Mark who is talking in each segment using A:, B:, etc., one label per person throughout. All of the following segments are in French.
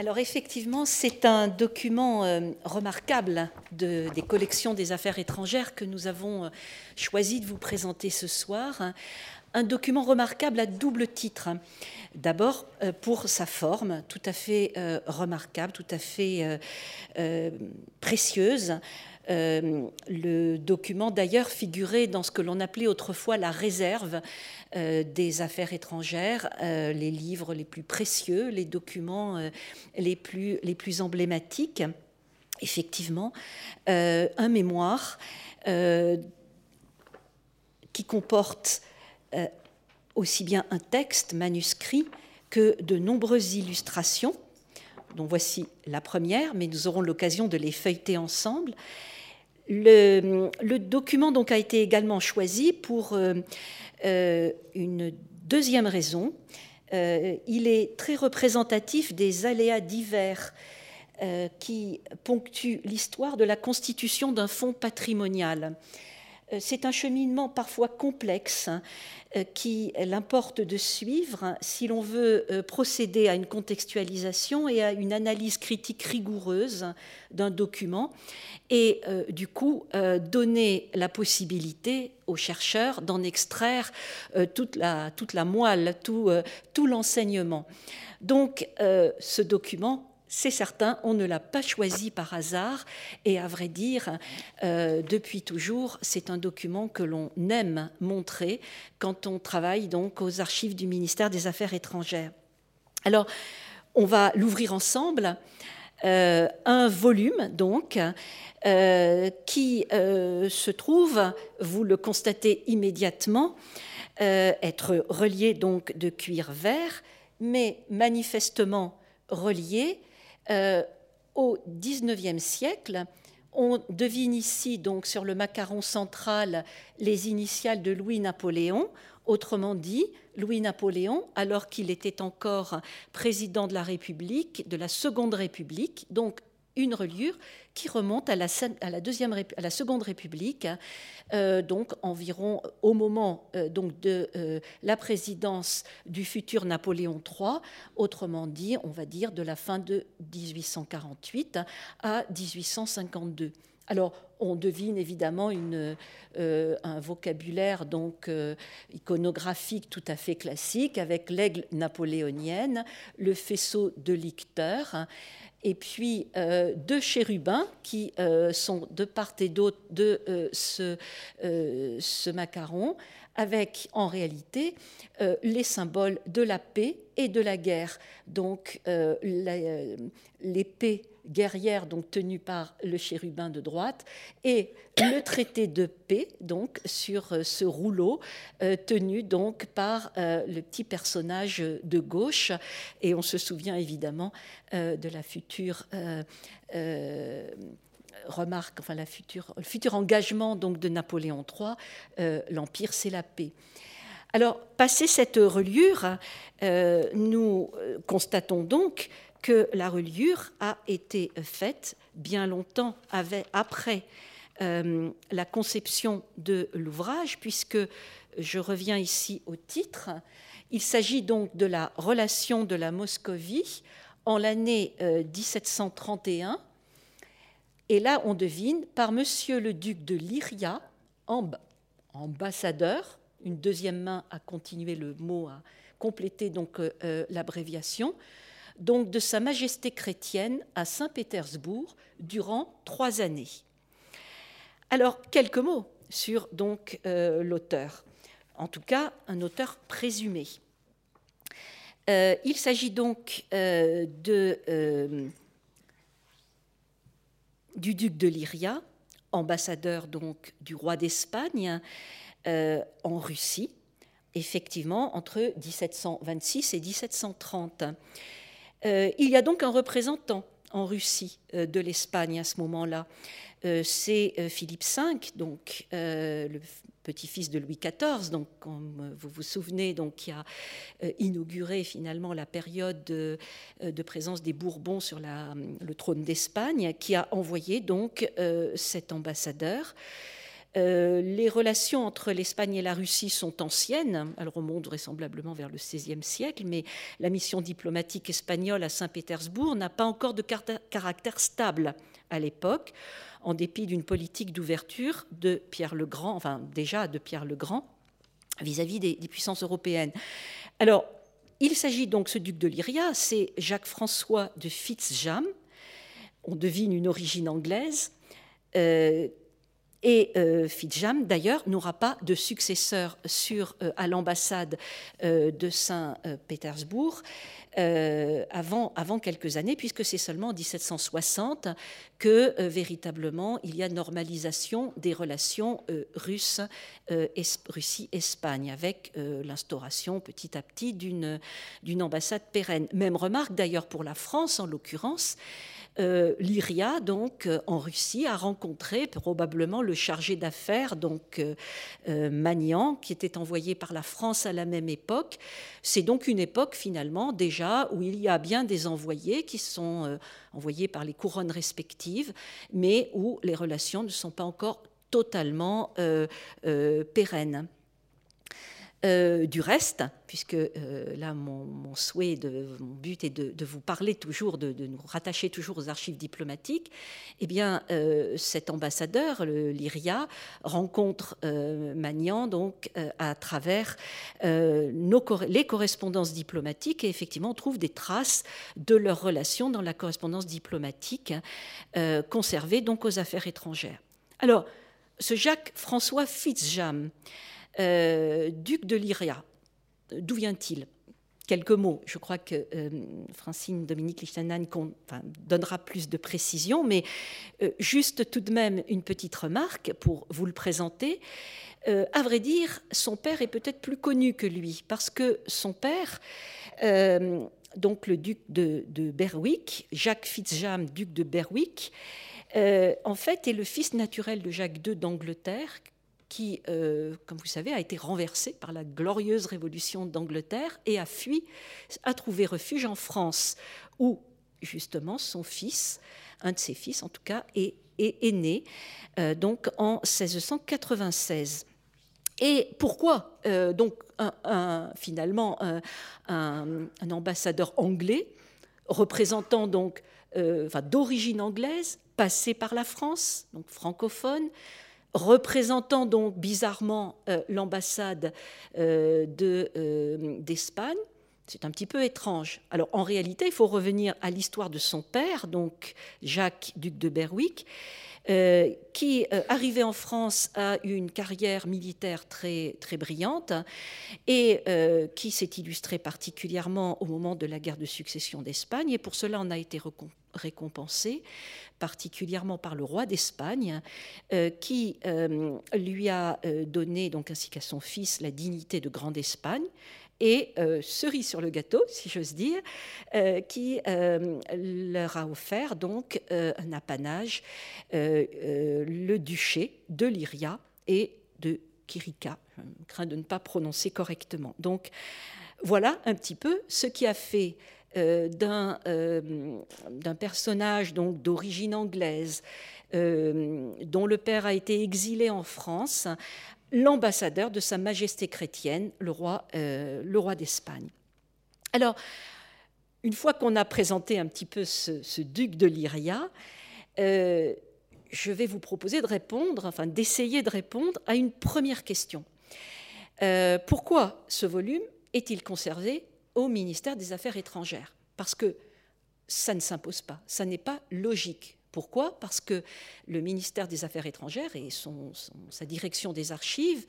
A: Alors effectivement, c'est un document euh, remarquable des collections des affaires étrangères que nous avons euh, choisi de vous présenter ce soir. Un document remarquable à double titre. D'abord euh, pour sa forme tout à fait remarquable, tout à fait précieuse. Le document d'ailleurs figurait dans ce que l'on appelait autrefois la réserve euh, des affaires étrangères, euh, les livres les plus précieux, les documents euh, les plus emblématiques. Effectivement, un mémoire qui comporte aussi bien un texte manuscrit que de nombreuses illustrations dont voici la première, mais nous aurons l'occasion de les feuilleter ensemble. Le, document donc a été également choisi pour euh, une deuxième raison, euh, il est très représentatif des aléas divers euh, qui ponctuent l'histoire de la constitution d'un fonds patrimonial. C'est un cheminement parfois complexe euh, qu'il importe de suivre si l'on veut euh, procéder à une contextualisation et à une analyse critique rigoureuse d'un document et euh, du coup donner la possibilité aux chercheurs d'en extraire toute, la, toute la moelle, tout, tout l'enseignement. Donc ce document c'est certain, on ne l'a pas choisi par hasard et à vrai dire, euh, depuis toujours, c'est un document que l'on aime montrer quand on travaille donc aux archives du ministère des Affaires étrangères. Alors, on va l'ouvrir ensemble. Euh, un volume donc euh, qui se trouve, vous le constatez immédiatement, être relié donc de cuir vert, mais manifestement relié euh, au XIXe siècle, on devine ici donc sur le macaron central les initiales de Louis-Napoléon, autrement dit Louis-Napoléon, alors qu'il était encore président de la République, de la Seconde République, donc une reliure qui remonte à la, deuxième, à la Seconde République, euh, donc environ au moment euh, donc de euh, la présidence du futur Napoléon III, autrement dit, on va dire de la fin de 1848 à 1852. Alors, on devine évidemment un vocabulaire donc iconographique tout à fait classique avec l'aigle napoléonienne, le faisceau de licteurs et puis euh, deux chérubins qui euh, sont de part et d'autre de euh, ce, ce, macaron, avec en réalité les symboles de la paix et de la guerre. Donc l'épée guerrière donc tenue par le chérubin de droite et le traité de paix donc sur euh, ce rouleau euh, tenu donc par euh, le petit personnage de gauche et on se souvient évidemment de la future remarque, enfin future, le futur engagement donc de Napoléon III, l'empire c'est la paix. Alors, passé cette reliure, nous constatons donc que la reliure a été faite bien longtemps après euh, la conception de l'ouvrage, puisque je reviens ici au titre. Il s'agit donc de la relation de la Moscovie en l'année 1731. Euh, Et là, on devine par Monsieur le duc de Lyria, ambassadeur, une deuxième main à continuer le mot, à compléter donc euh, l'abréviation, donc de Sa Majesté chrétienne à Saint-Pétersbourg durant trois années. Alors, quelques mots sur donc euh, l'auteur, en tout cas un auteur présumé. Euh, il s'agit donc euh, du duc de Lyria, ambassadeur donc du roi d'Espagne en Russie, effectivement entre 1726 et 1730. Euh, il y a donc un représentant en Russie euh, de l'Espagne à ce moment-là. Euh, c'est Philippe V, donc le petit-fils de Louis XIV, donc comme vous vous souvenez, donc qui a inauguré finalement la période de, présence des Bourbons sur le trône d'Espagne, qui a envoyé donc cet ambassadeur. Euh, les relations entre l'Espagne et la Russie sont anciennes, elles remontent vraisemblablement vers le XVIe siècle, mais la mission diplomatique espagnole à Saint-Pétersbourg n'a pas encore de caractère stable à l'époque, en dépit d'une politique d'ouverture de Pierre le Grand, enfin déjà de Pierre le Grand, vis-à-vis des, puissances européennes. Alors, il s'agit donc, ce duc de Lyria, c'est Jacques-François de Fitzjam, on devine une origine anglaise, euh, et euh, Fitzjam, d'ailleurs, n'aura pas de successeur sur, euh, à l'ambassade de Saint-Pétersbourg. Euh, avant, avant quelques années, puisque c'est seulement en 1760 que euh, véritablement il y a normalisation des relations euh, russes, Russie-Espagne, avec l'instauration petit à petit d'une ambassade pérenne. Même remarque d'ailleurs pour la France en l'occurrence. Euh, Lyria, donc euh, en Russie, a rencontré probablement le chargé d'affaires, donc euh, Magnan, qui était envoyé par la France à la même époque. C'est donc une époque finalement déjà où il y a bien des envoyés qui sont envoyés par les couronnes respectives, mais où les relations ne sont pas encore totalement pérennes. Euh, du reste, puisque euh, là mon, souhait, mon but est de, vous parler toujours, de, nous rattacher toujours aux archives diplomatiques, eh bien euh, cet ambassadeur, le Lyria, rencontre Magnan donc à travers les correspondances diplomatiques et effectivement on trouve des traces de leur relation dans la correspondance diplomatique conservée donc aux affaires étrangères. Alors, ce Jacques-François Fitzjam, duc de Lyria, d'où vient-il? Quelques mots. Je crois que euh, Francine Dominique Lichtenheim donnera plus de précisions, mais euh, juste tout de même une petite remarque pour vous le présenter. à vrai dire, son père est peut-être plus connu que lui, parce que son père, donc le duc de, Berwick, Jacques Fitzjam, duc de Berwick, en fait est le fils naturel de Jacques II d'Angleterre, qui, euh, comme vous savez, a été renversé par la glorieuse révolution d'Angleterre et a fui, a trouvé refuge en France, où justement son fils, un de ses fils en tout cas, est, né, euh, donc en 1696. Et pourquoi euh, donc finalement un, ambassadeur anglais représentant donc d'origine anglaise, passé par la France, donc francophone, représentant donc bizarrement euh, l'ambassade euh, euh, d'Espagne. c'est un petit peu étrange. Alors en réalité, il faut revenir à l'histoire de son père, donc Jacques, duc de Berwick, qui, arrivé en France, a eu une carrière militaire très, très brillante et qui s'est illustré particulièrement au moment de la guerre de succession d'Espagne. Et pour cela, on a été récompensé particulièrement par le roi d'Espagne, euh, qui euh, lui a euh, donné, donc ainsi qu'à son fils, la dignité de Grande Espagne. Et cerise sur le gâteau, si j'ose dire, qui leur a offert donc un apanage, le duché de Lyria et de Kirika. Je crains de ne pas prononcer correctement. Donc voilà un petit peu ce qui a fait euh, euh, d'un personnage donc d'origine anglaise, euh, dont le père a été exilé en France, l'ambassadeur de Sa Majesté chrétienne, le roi, le roi d'Espagne. Alors, une fois qu'on a présenté un petit peu ce, duc de Lyria, je vais vous proposer de répondre, enfin d'essayer de répondre à une première question. pourquoi ce volume est-il conservé au ministère des Affaires étrangères? Parce que ça ne s'impose pas, ça n'est pas logique. Pourquoi? Parce que le ministère des Affaires étrangères et sa direction des archives,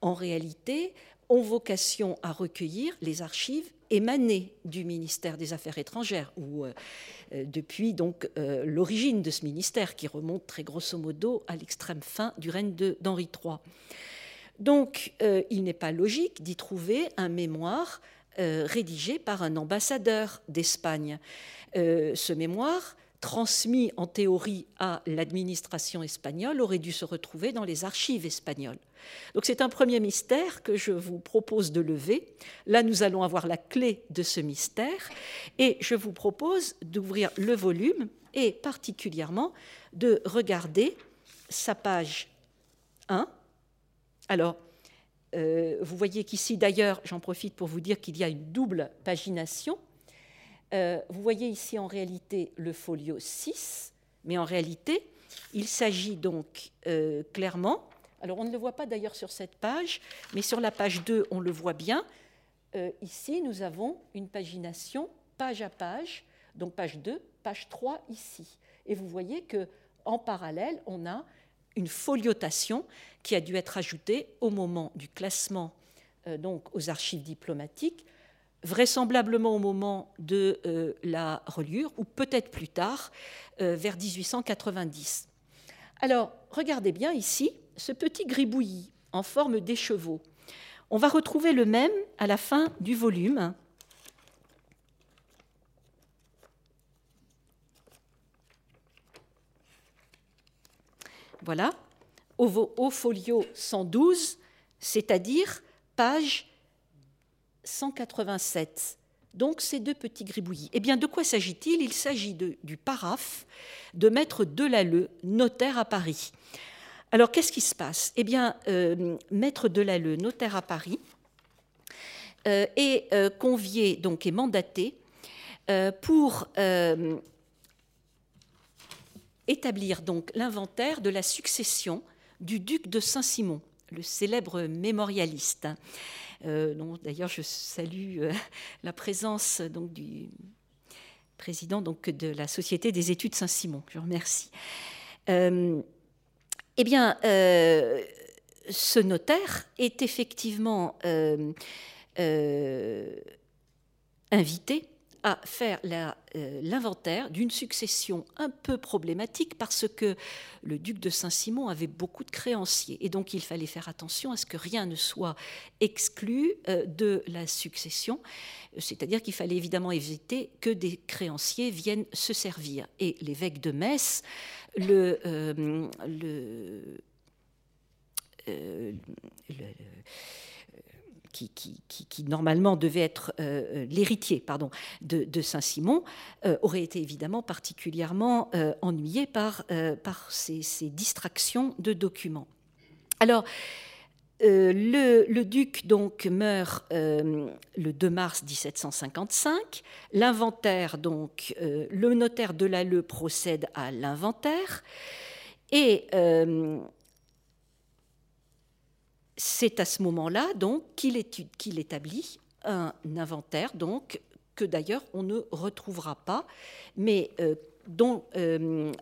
A: en réalité, ont vocation à recueillir les archives émanées du ministère des Affaires étrangères, ou euh, euh, depuis donc euh, l'origine de ce ministère, qui remonte très grosso modo à l'extrême fin du règne d'Henri III. Donc, il n'est pas logique d'y trouver un mémoire rédigé par un ambassadeur d'Espagne. Ce mémoire, transmis en théorie à l'administration espagnole, aurait dû se retrouver dans les archives espagnoles. Donc c'est un premier mystère que je vous propose de lever. Là, nous allons avoir la clé de ce mystère et je vous propose d'ouvrir le volume et particulièrement de regarder sa page 1. Alors, euh, vous voyez qu'ici, d'ailleurs, j'en profite pour vous dire qu'il y a une double pagination. Euh, vous voyez ici en réalité le folio 6, mais en réalité, il s'agit donc euh, clairement, alors on ne le voit pas d'ailleurs sur cette page, mais sur la page 2, on le voit bien. ici, nous avons une pagination page à page, donc page 2, page 3 ici. Et vous voyez que en parallèle, on a une foliotation qui a dû être ajoutée au moment du classement euh, donc aux archives diplomatiques, vraisemblablement au moment de euh, la reliure, ou peut-être plus tard, euh, vers 1890. Alors, regardez bien ici ce petit gribouillis en forme d'écheveau. On va retrouver le même à la fin du volume. Voilà, au, folio 112, c'est-à-dire page 187. Donc ces deux petits gribouillis. Eh bien, de quoi s'agit-il? Il, s'agit du paraphe de Maître Delalleux, notaire à Paris. Alors, qu'est-ce qui se passe? Eh bien, euh, Maître Delalleux, notaire à Paris, euh, est euh, convié, donc est mandaté pour établir donc l'inventaire de la succession du duc de Saint-Simon, le célèbre mémorialiste. Euh, d'ailleurs, je salue euh, la présence donc, du président donc, de la Société des études Saint-Simon. Je remercie. Euh, eh bien, ce notaire est effectivement invité à faire euh, l'inventaire d'une succession un peu problématique parce que le duc de Saint-Simon avait beaucoup de créanciers et donc il fallait faire attention à ce que rien ne soit exclu euh, de la succession, c'est-à-dire qu'il fallait évidemment éviter que des créanciers viennent se servir. Et l'évêque de Metz, le, euh, qui, normalement devait être euh, euh, l'héritier pardon, de, Saint-Simon, euh, aurait été évidemment particulièrement ennuyé par, par ces, distractions de documents. Alors, le, duc donc meurt le 2 mars 1755. L'inventaire donc le notaire de Lalleux procède à l'inventaire et c'est à ce moment-là donc qu'il établit un inventaire donc que d'ailleurs on ne retrouvera pas, mais euh, dont euh,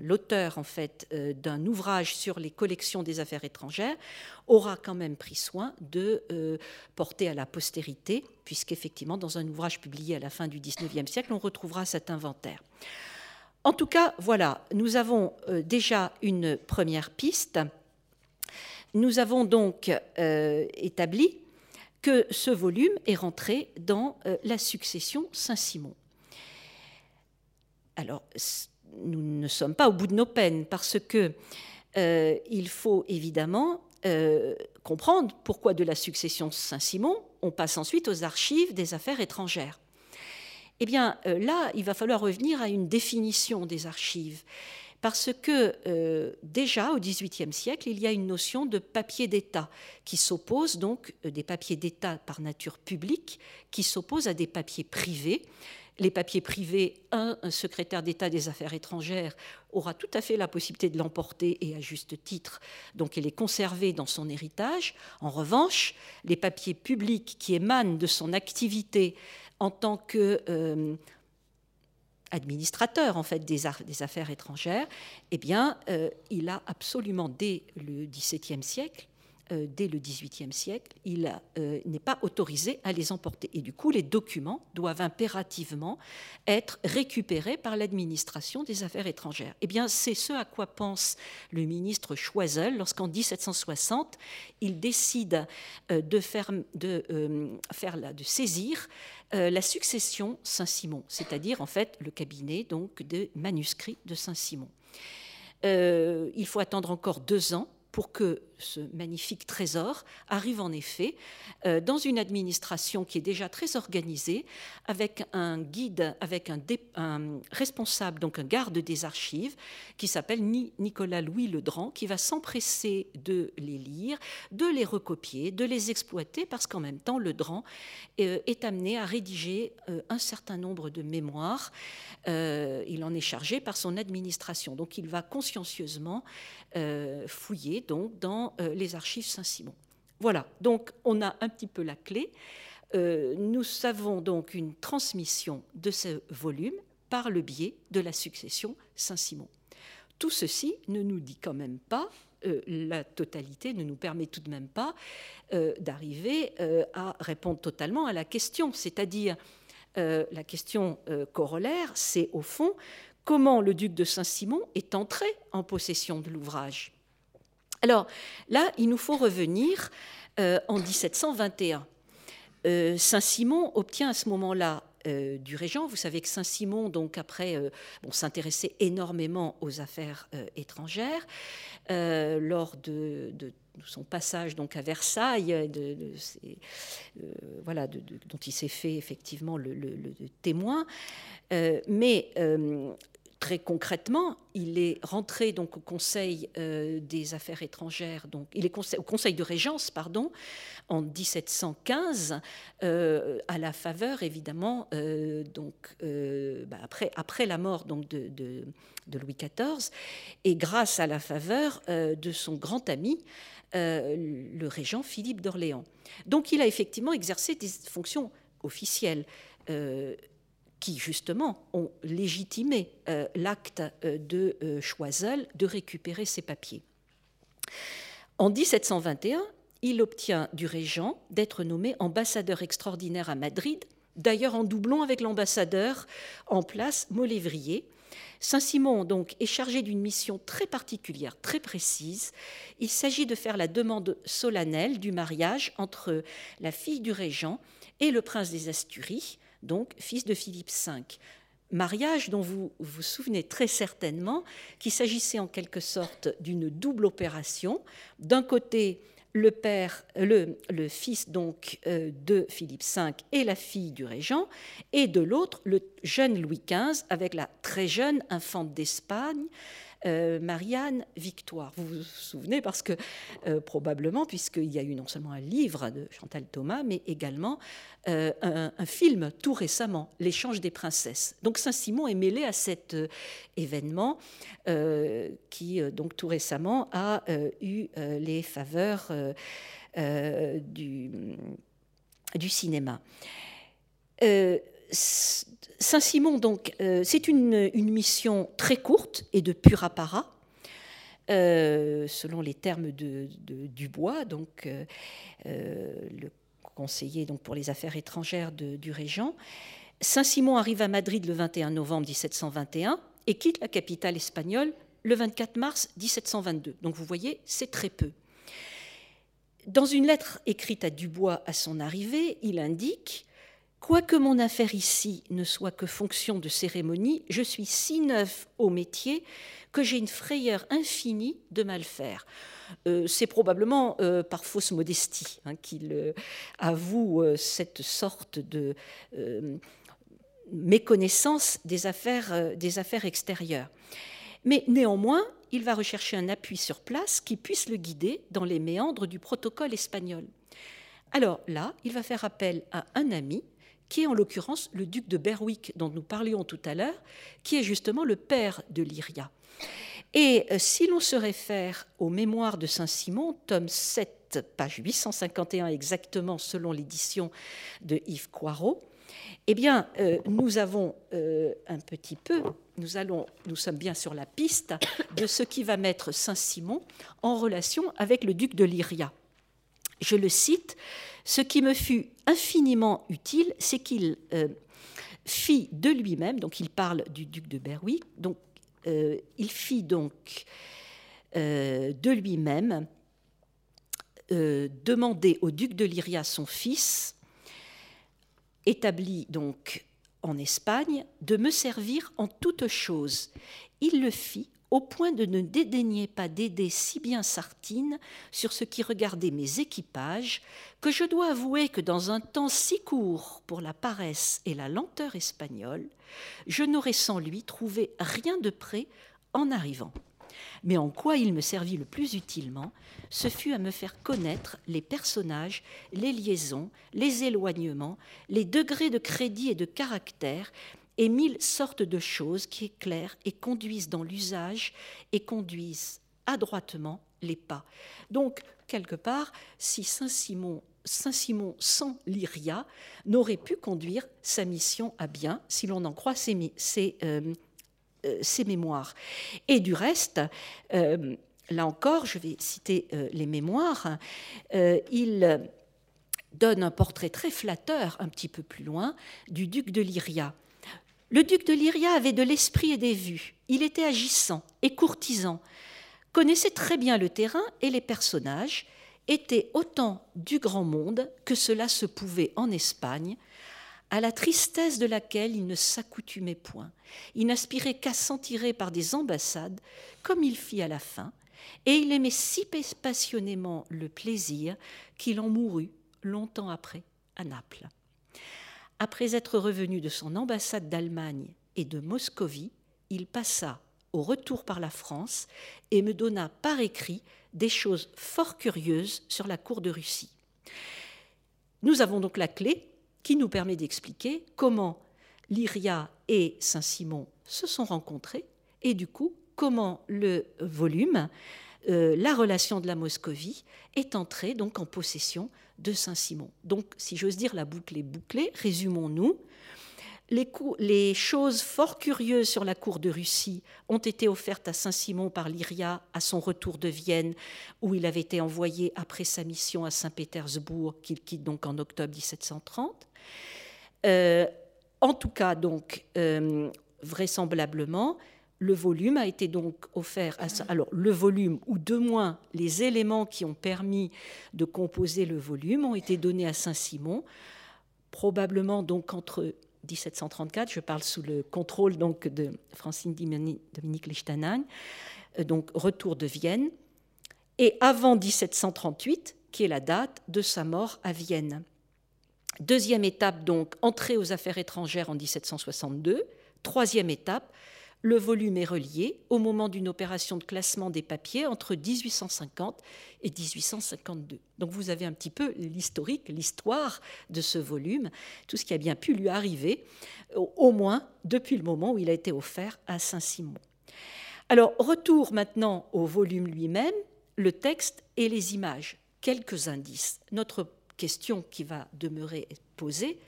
A: l'auteur en fait euh, d'un ouvrage sur les collections des affaires étrangères aura quand même pris soin de porter à la postérité, puisqu'effectivement dans un ouvrage publié à la fin du XIXe siècle on retrouvera cet inventaire. En tout cas, voilà, nous avons déjà une première piste nous avons donc euh, établi que ce volume est rentré dans euh, la succession Saint-Simon. Alors, nous ne sommes pas au bout de nos peines parce que euh, il faut évidemment comprendre pourquoi de la succession Saint-Simon, on passe ensuite aux archives des affaires étrangères. Eh bien, là, il va falloir revenir à une définition des archives parce que euh, déjà au XVIIIe siècle, il y a une notion de papier d'État qui s'oppose donc euh, des papiers d'État par nature publique qui s'oppose à des papiers privés. Les papiers privés, un, secrétaire d'État des Affaires étrangères aura tout à fait la possibilité de l'emporter et à juste titre, donc il est conservé dans son héritage. En revanche, les papiers publics qui émanent de son activité en tant que euh, administrateur en fait des, affaires étrangères, eh bien, euh, il a absolument dès le XVIIe siècle euh, dès le XVIIIe siècle, il euh, n'est pas autorisé à les emporter. Et du coup, les documents doivent impérativement être récupérés par l'administration des affaires étrangères. Eh bien, c'est ce à quoi pense le ministre Choiseul lorsqu'en 1760, il décide de, de saisir la succession Saint-Simon, c'est-à-dire en fait le cabinet donc des manuscrits de Saint-Simon. il faut attendre encore deux ans pour que ce magnifique trésor arrive en effet euh, dans une administration qui est déjà très organisée, avec un guide, avec un, responsable, donc un garde des archives, qui s'appelle Nicolas Louis Ledran, qui va s'empresser de les lire, de les recopier, de les exploiter, parce qu'en même temps, Ledran euh, est amené à rédiger euh, un certain nombre de mémoires. il en est chargé par son administration. Donc il va consciencieusement fouiller dans euh, les archives Saint-Simon. Voilà, donc on a un petit peu la clé. Euh, nous savons donc une transmission de ce volume par le biais de la succession Saint-Simon. Tout ceci ne nous dit quand même pas, euh, la totalité ne nous permet tout de même pas d'arriver à répondre totalement à la question, c'est-à-dire la question corollaire, c'est au fond comment le duc de Saint-Simon est entré en possession de l'ouvrage. Alors là, il nous faut revenir euh, en 1721. Euh, Saint-Simon obtient à ce moment-là euh, du régent. Vous savez que Saint-Simon, donc après, s'intéressait énormément aux affaires étrangères lors de, son passage donc à Versailles, voilà, dont il s'est fait effectivement le, le témoin. mais très concrètement, il est rentré donc au Conseil euh, des Affaires étrangères, donc il est au Conseil de Régence, pardon, en 1715, euh, à la faveur évidemment euh, donc bah, après après la mort donc de, de, Louis XIV et grâce à la faveur de son grand ami. le régent Philippe d'Orléans. Donc il a effectivement exercé des fonctions officielles qui justement ont légitimé euh, l'acte euh, de euh, Choiseul de récupérer ses papiers. En 1721, il obtient du régent d'être nommé ambassadeur extraordinaire à Madrid, d'ailleurs en doublon avec l'ambassadeur en place, Molévrier. Saint-Simon donc est chargé d'une mission très particulière, très précise. Il s'agit de faire la demande solennelle du mariage entre la fille du régent et le prince des Asturies, donc fils de Philippe V. Mariage dont vous vous souvenez très certainement qu'il s'agissait en quelque sorte d'une double opération. D'un côté, le père, le, fils donc euh, de Philippe V et la fille du régent, et de l'autre le jeune Louis XV avec la très jeune infante d'Espagne, euh, Marianne Victoire. Vous vous souvenez parce que euh, probablement, puisqu'il y a eu non seulement un livre de Chantal Thomas, mais également euh, un, film tout récemment, L'échange des princesses. Donc Saint-Simon est mêlé à cet événement qui, donc tout récemment, a eu les faveurs du, du cinéma. Saint-Simon, donc, euh, c'est une, mission très courte et de pur apparat, euh, selon les termes de, Dubois, donc euh, le conseiller donc, pour les affaires étrangères du régent. Saint-Simon arrive à Madrid le 21 novembre 1721 et quitte la capitale espagnole le 24 mars 1722. Donc vous voyez, c'est très peu. Dans une lettre écrite à Dubois à son arrivée, il indique Quoique mon affaire ici ne soit que fonction de cérémonie, je suis si neuf au métier que j'ai une frayeur infinie de mal faire. Euh, c'est probablement euh, par fausse modestie hein, qu'il euh, avoue cette sorte de méconnaissance des affaires, des affaires extérieures. Mais néanmoins, il va rechercher un appui sur place qui puisse le guider dans les méandres du protocole espagnol. Alors là, il va faire appel à un ami, qui est en l'occurrence le duc de Berwick dont nous parlions tout à l'heure, qui est justement le père de Lyria. Et euh, si l'on se réfère aux mémoires de Saint-Simon, tome 7, page 851 exactement selon l'édition de Yves Coirot, eh bien, euh, nous avons euh, un petit peu, nous, allons, nous sommes bien sur la piste de ce qui va mettre Saint-Simon en relation avec le duc de Lyria. Je le cite, ce qui me fut infiniment utile, c'est qu'il euh, fit de lui-même, donc il parle du duc de Berwick, euh, il fit donc euh, de lui-même demander au duc de Lyria, son fils, établi donc en Espagne, de me servir en toutes choses. Il le fit au point de ne dédaigner pas d'aider si bien Sartine sur ce qui regardait mes équipages, que je dois avouer que dans un temps si court pour la paresse et la lenteur espagnole, je n'aurais sans lui trouvé rien de près en arrivant. Mais en quoi il me servit le plus utilement, ce fut à me faire connaître les personnages, les liaisons, les éloignements, les degrés de crédit et de caractère, et mille sortes de choses qui éclairent et conduisent dans l'usage et conduisent adroitement les pas. Donc, quelque part, si Saint-Simon Saint-Simon sans Lyria n'aurait pu conduire sa mission à bien, si l'on en croit ses, euh, euh, mémoires. Et du reste, euh, là encore, je vais citer les mémoires, il donne un portrait très flatteur, un petit peu plus loin, du duc de Lyria. Le duc de Lyria avait de l'esprit et des vues. Il était agissant et courtisan, connaissait très bien le terrain et les personnages, était autant du grand monde que cela se pouvait en Espagne, à la tristesse de laquelle il ne s'accoutumait point. Il n'aspirait qu'à s'en tirer par des ambassades, comme il fit à la fin, et il aimait si passionnément le plaisir qu'il en mourut longtemps après à Naples. Après être revenu de son ambassade d'Allemagne et de Moscovie, il passa au retour par la France et me donna par écrit des choses fort curieuses sur la cour de Russie. Nous avons donc la clé qui nous permet d'expliquer comment Lyria et Saint-Simon se sont rencontrés et du coup comment le volume, euh, la relation de la Moscovie, est entré donc en possession de Saint-Simon. Donc, si j'ose dire, la boucle est bouclée. Résumons-nous. Les, choses fort curieuses sur la cour de Russie ont été offertes à Saint-Simon par Lyria à son retour de Vienne, où il avait été envoyé après sa mission à Saint-Pétersbourg, qu'il quitte donc en octobre 1730. Euh, en tout cas, donc, euh, vraisemblablement, le volume a été donc offert à alors le volume ou de moins les éléments qui ont permis de composer le volume ont été donnés à Saint-Simon. Probablement donc entre 1734 je parle sous le contrôle donc de Francine Dominique Lichtenheim euh, donc retour de Vienne. Et avant 1738 qui est la date de sa mort à Vienne. Deuxième étape donc entrée aux affaires étrangères en 1762, troisième étape le volume est relié au moment d'une opération de classement des papiers entre 1850 et 1852. Donc vous avez un petit peu l'historique, l'histoire de ce volume, tout ce qui a bien pu lui arriver, au moins depuis le moment où il a été offert à Saint-Simon. Alors retour maintenant au volume lui-même, le texte et les images. Quelques indices. Notre question qui va demeurer posée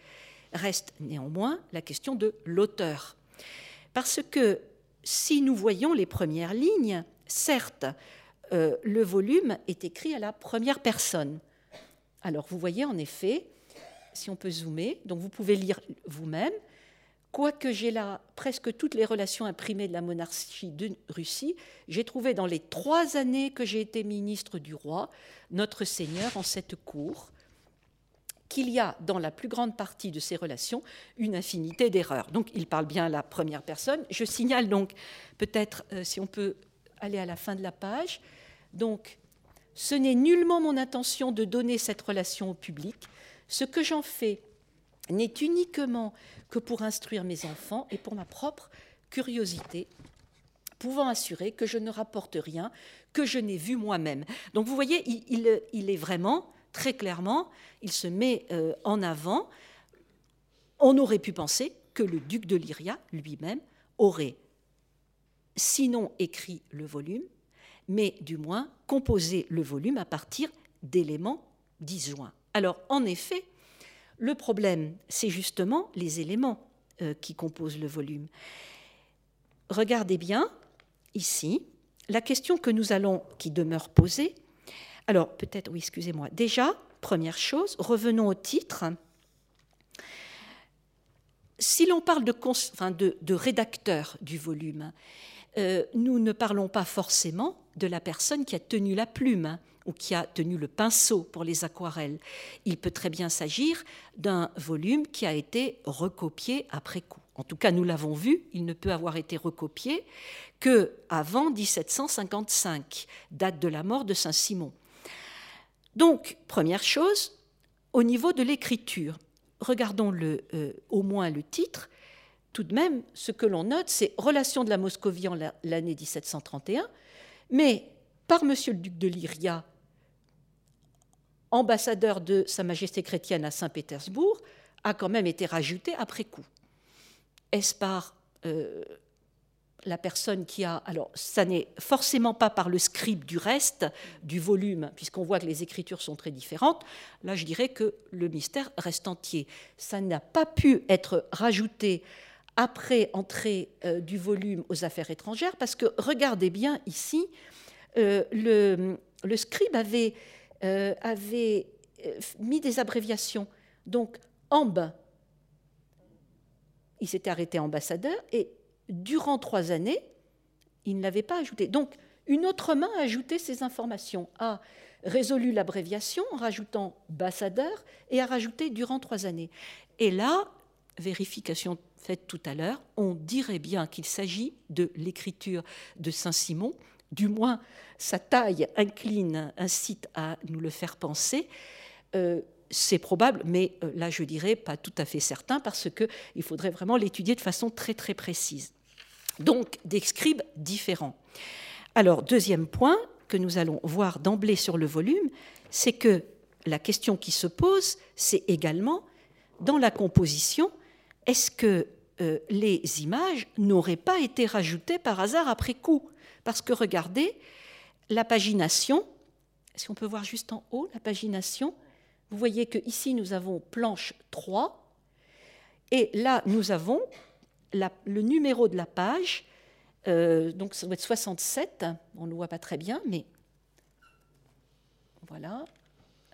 A: reste néanmoins la question de l'auteur. Parce que si nous voyons les premières lignes, certes, euh, le volume est écrit à la première personne. Alors vous voyez en effet, si on peut zoomer, donc vous pouvez lire vous-même, quoique j'ai là presque toutes les relations imprimées de la monarchie de Russie, j'ai trouvé dans les trois années que j'ai été ministre du roi, notre Seigneur en cette cour, qu'il y a dans la plus grande partie de ces relations une infinité d'erreurs. Donc il parle bien à la première personne. Je signale donc, peut-être euh, si on peut aller à la fin de la page, donc ce n'est nullement mon intention de donner cette relation au public. Ce que j'en fais n'est uniquement que pour instruire mes enfants et pour ma propre curiosité, pouvant assurer que je ne rapporte rien que je n'ai vu moi-même. Donc vous voyez, il, il est vraiment très clairement, il se met euh, en avant. On aurait pu penser que le duc de Lyria lui-même aurait, sinon écrit le volume, mais du moins composé le volume à partir d'éléments disjoints. Alors, en effet, le problème, c'est justement les éléments euh, qui composent le volume. Regardez bien ici, la question que nous allons, qui demeure posée, alors, peut-être, oui, excusez-moi. Déjà, première chose, revenons au titre. Si l'on parle de, rédacteur du volume, euh, nous ne parlons pas forcément de la personne qui a tenu la plume ou qui a tenu le pinceau pour les aquarelles. Il peut très bien s'agir d'un volume qui a été recopié après coup. en tout cas nous l'avons vu, il ne peut avoir été recopié que avant 1755, date de la mort de Saint-Simon. Donc, première chose, au niveau de l'écriture, regardons euh, au moins le titre. Tout de même, ce que l'on note, c'est Relation de la Moscovie en l'année 1731, mais par M. le duc de Lyria, ambassadeur de Sa Majesté chrétienne à Saint-Pétersbourg, a quand même été rajouté après coup. Est-ce par euh, la personne qui a. Alors, ça n'est forcément pas par le scribe du reste du volume, puisqu'on voit que les écritures sont très différentes. Là, je dirais que le mystère reste entier. Ça n'a pas pu être rajouté après entrée euh, du volume aux affaires étrangères, parce que regardez bien ici, euh, le, scribe avait, avait mis des abréviations. Donc, Amb, il s'était arrêté ambassadeur et durant trois années, il ne l'avait pas ajouté. Donc, une autre main a ajouté ces informations, a résolu l'abréviation en rajoutant ambassadeur et a rajouté durant trois années. Et là, vérification faite tout à l'heure, on dirait bien qu'il s'agit de l'écriture de Saint-Simon, du moins sa taille incline, incite à nous le faire penser. Euh, c'est probable, mais euh, là je dirais pas tout à fait certain parce qu'il faudrait vraiment l'étudier de façon très très précise. Donc des scribes différents. Alors deuxième point que nous allons voir d'emblée sur le volume, c'est que la question qui se pose, c'est également dans la composition, est-ce que euh, les images n'auraient pas été rajoutées par hasard après coup? Parce que regardez, la pagination, si on peut voir juste en haut la pagination, vous voyez que ici nous avons planche 3 et là nous avons le numéro de la page. Euh, donc ça doit être 67, on ne le voit pas très bien, mais voilà.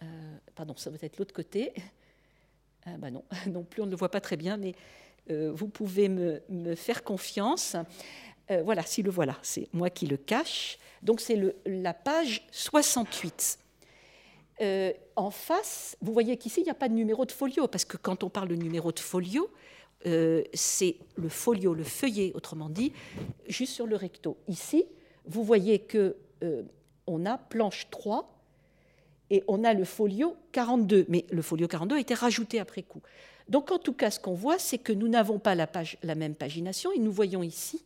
A: Euh, pardon, ça doit être l'autre côté. Ah bah non, non plus, on ne le voit pas très bien, mais euh, vous pouvez me, faire confiance. voilà, si le voilà, c'est moi qui le cache. Donc c'est la page 68. Euh, en face, vous voyez qu'ici, il n'y a pas de numéro de folio, parce que quand on parle de numéro de folio, euh, c'est le folio, le feuillet, autrement dit, juste sur le recto. Ici, vous voyez que euh, on a planche 3 et on a le folio 42, mais le folio 42 a été rajouté après coup. Donc en tout cas, ce qu'on voit, c'est que nous n'avons pas la, même pagination, et nous voyons ici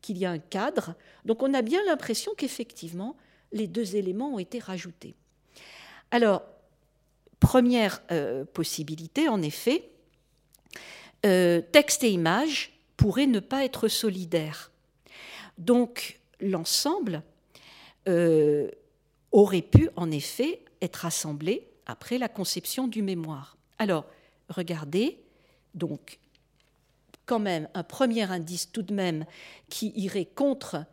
A: qu'il y a un cadre. Donc on a bien l'impression qu'effectivement, les deux éléments ont été rajoutés. Alors, première euh, possibilité, en effet, euh, texte et image pourraient ne pas être solidaires. Donc, l'ensemble euh, aurait pu, en effet, être assemblé après la conception du mémoire. Alors, regardez, donc, quand même, un premier indice tout de même qui irait contre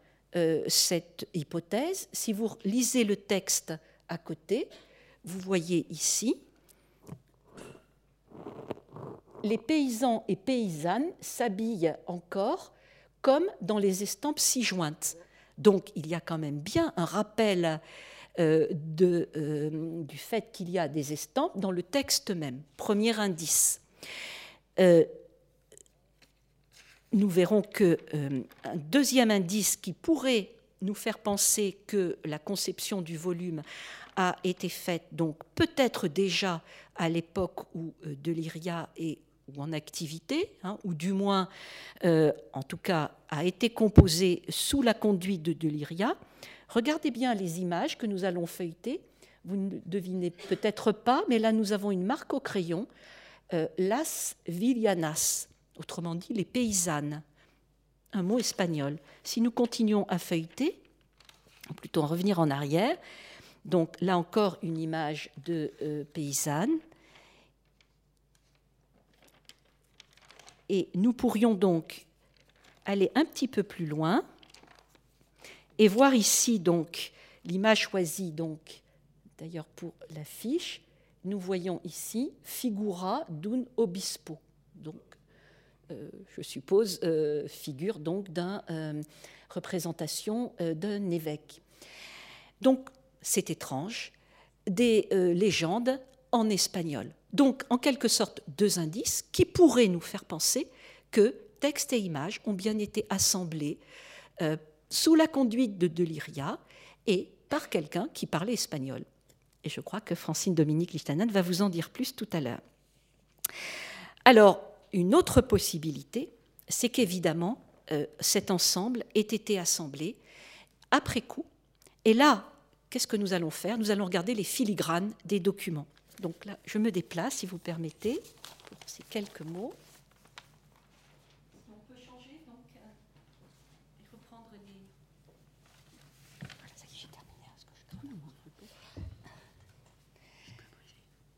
A: cette hypothèse. Si vous lisez le texte à côté, vous voyez ici, les paysans et paysannes s'habillent encore comme dans les estampes ci-jointes. Donc il y a quand même bien un rappel euh, euh, du fait qu'il y a des estampes dans le texte même. Premier indice. Euh, nous verrons que un deuxième indice qui pourrait nous faire penser que la conception du volume a été faite donc peut-être déjà à l'époque où Deliria est ou en activité, hein, ou du moins, euh, en tout cas, a été composée sous la conduite de Deliria. Regardez bien les images que nous allons feuilleter. Vous ne devinez peut-être pas, mais là nous avons une marque au crayon, euh, las villanas, autrement dit les paysannes, un mot espagnol. Si nous continuons à feuilleter, ou plutôt en revenir en arrière, donc là encore une image de euh, paysanne. Et nous pourrions donc aller un petit peu plus loin et voir ici donc l'image choisie donc d'ailleurs pour l'affiche. Nous voyons ici figura d'un obispo. Donc euh, je suppose euh, figure donc d'une représentation d'un évêque. Donc c'est étrange, des euh, légendes en espagnol. Donc, en quelque sorte, deux indices qui pourraient nous faire penser que texte et images ont bien été assemblés euh, sous la conduite de Deliria et par quelqu'un qui parlait espagnol. Et je crois que Francine Dominique Lichtanen va vous en dire plus tout à l'heure. Alors, une autre possibilité, c'est qu'évidemment, euh, cet ensemble ait été assemblé après coup. Et là, qu'est-ce que nous allons faire? Nous allons regarder les filigranes des documents. Donc là, je me déplace, si vous permettez, pour ces quelques mots. On peut changer, donc, euh, et reprendre les... Voilà, ça y est, j'ai terminé. Est-ce que je crame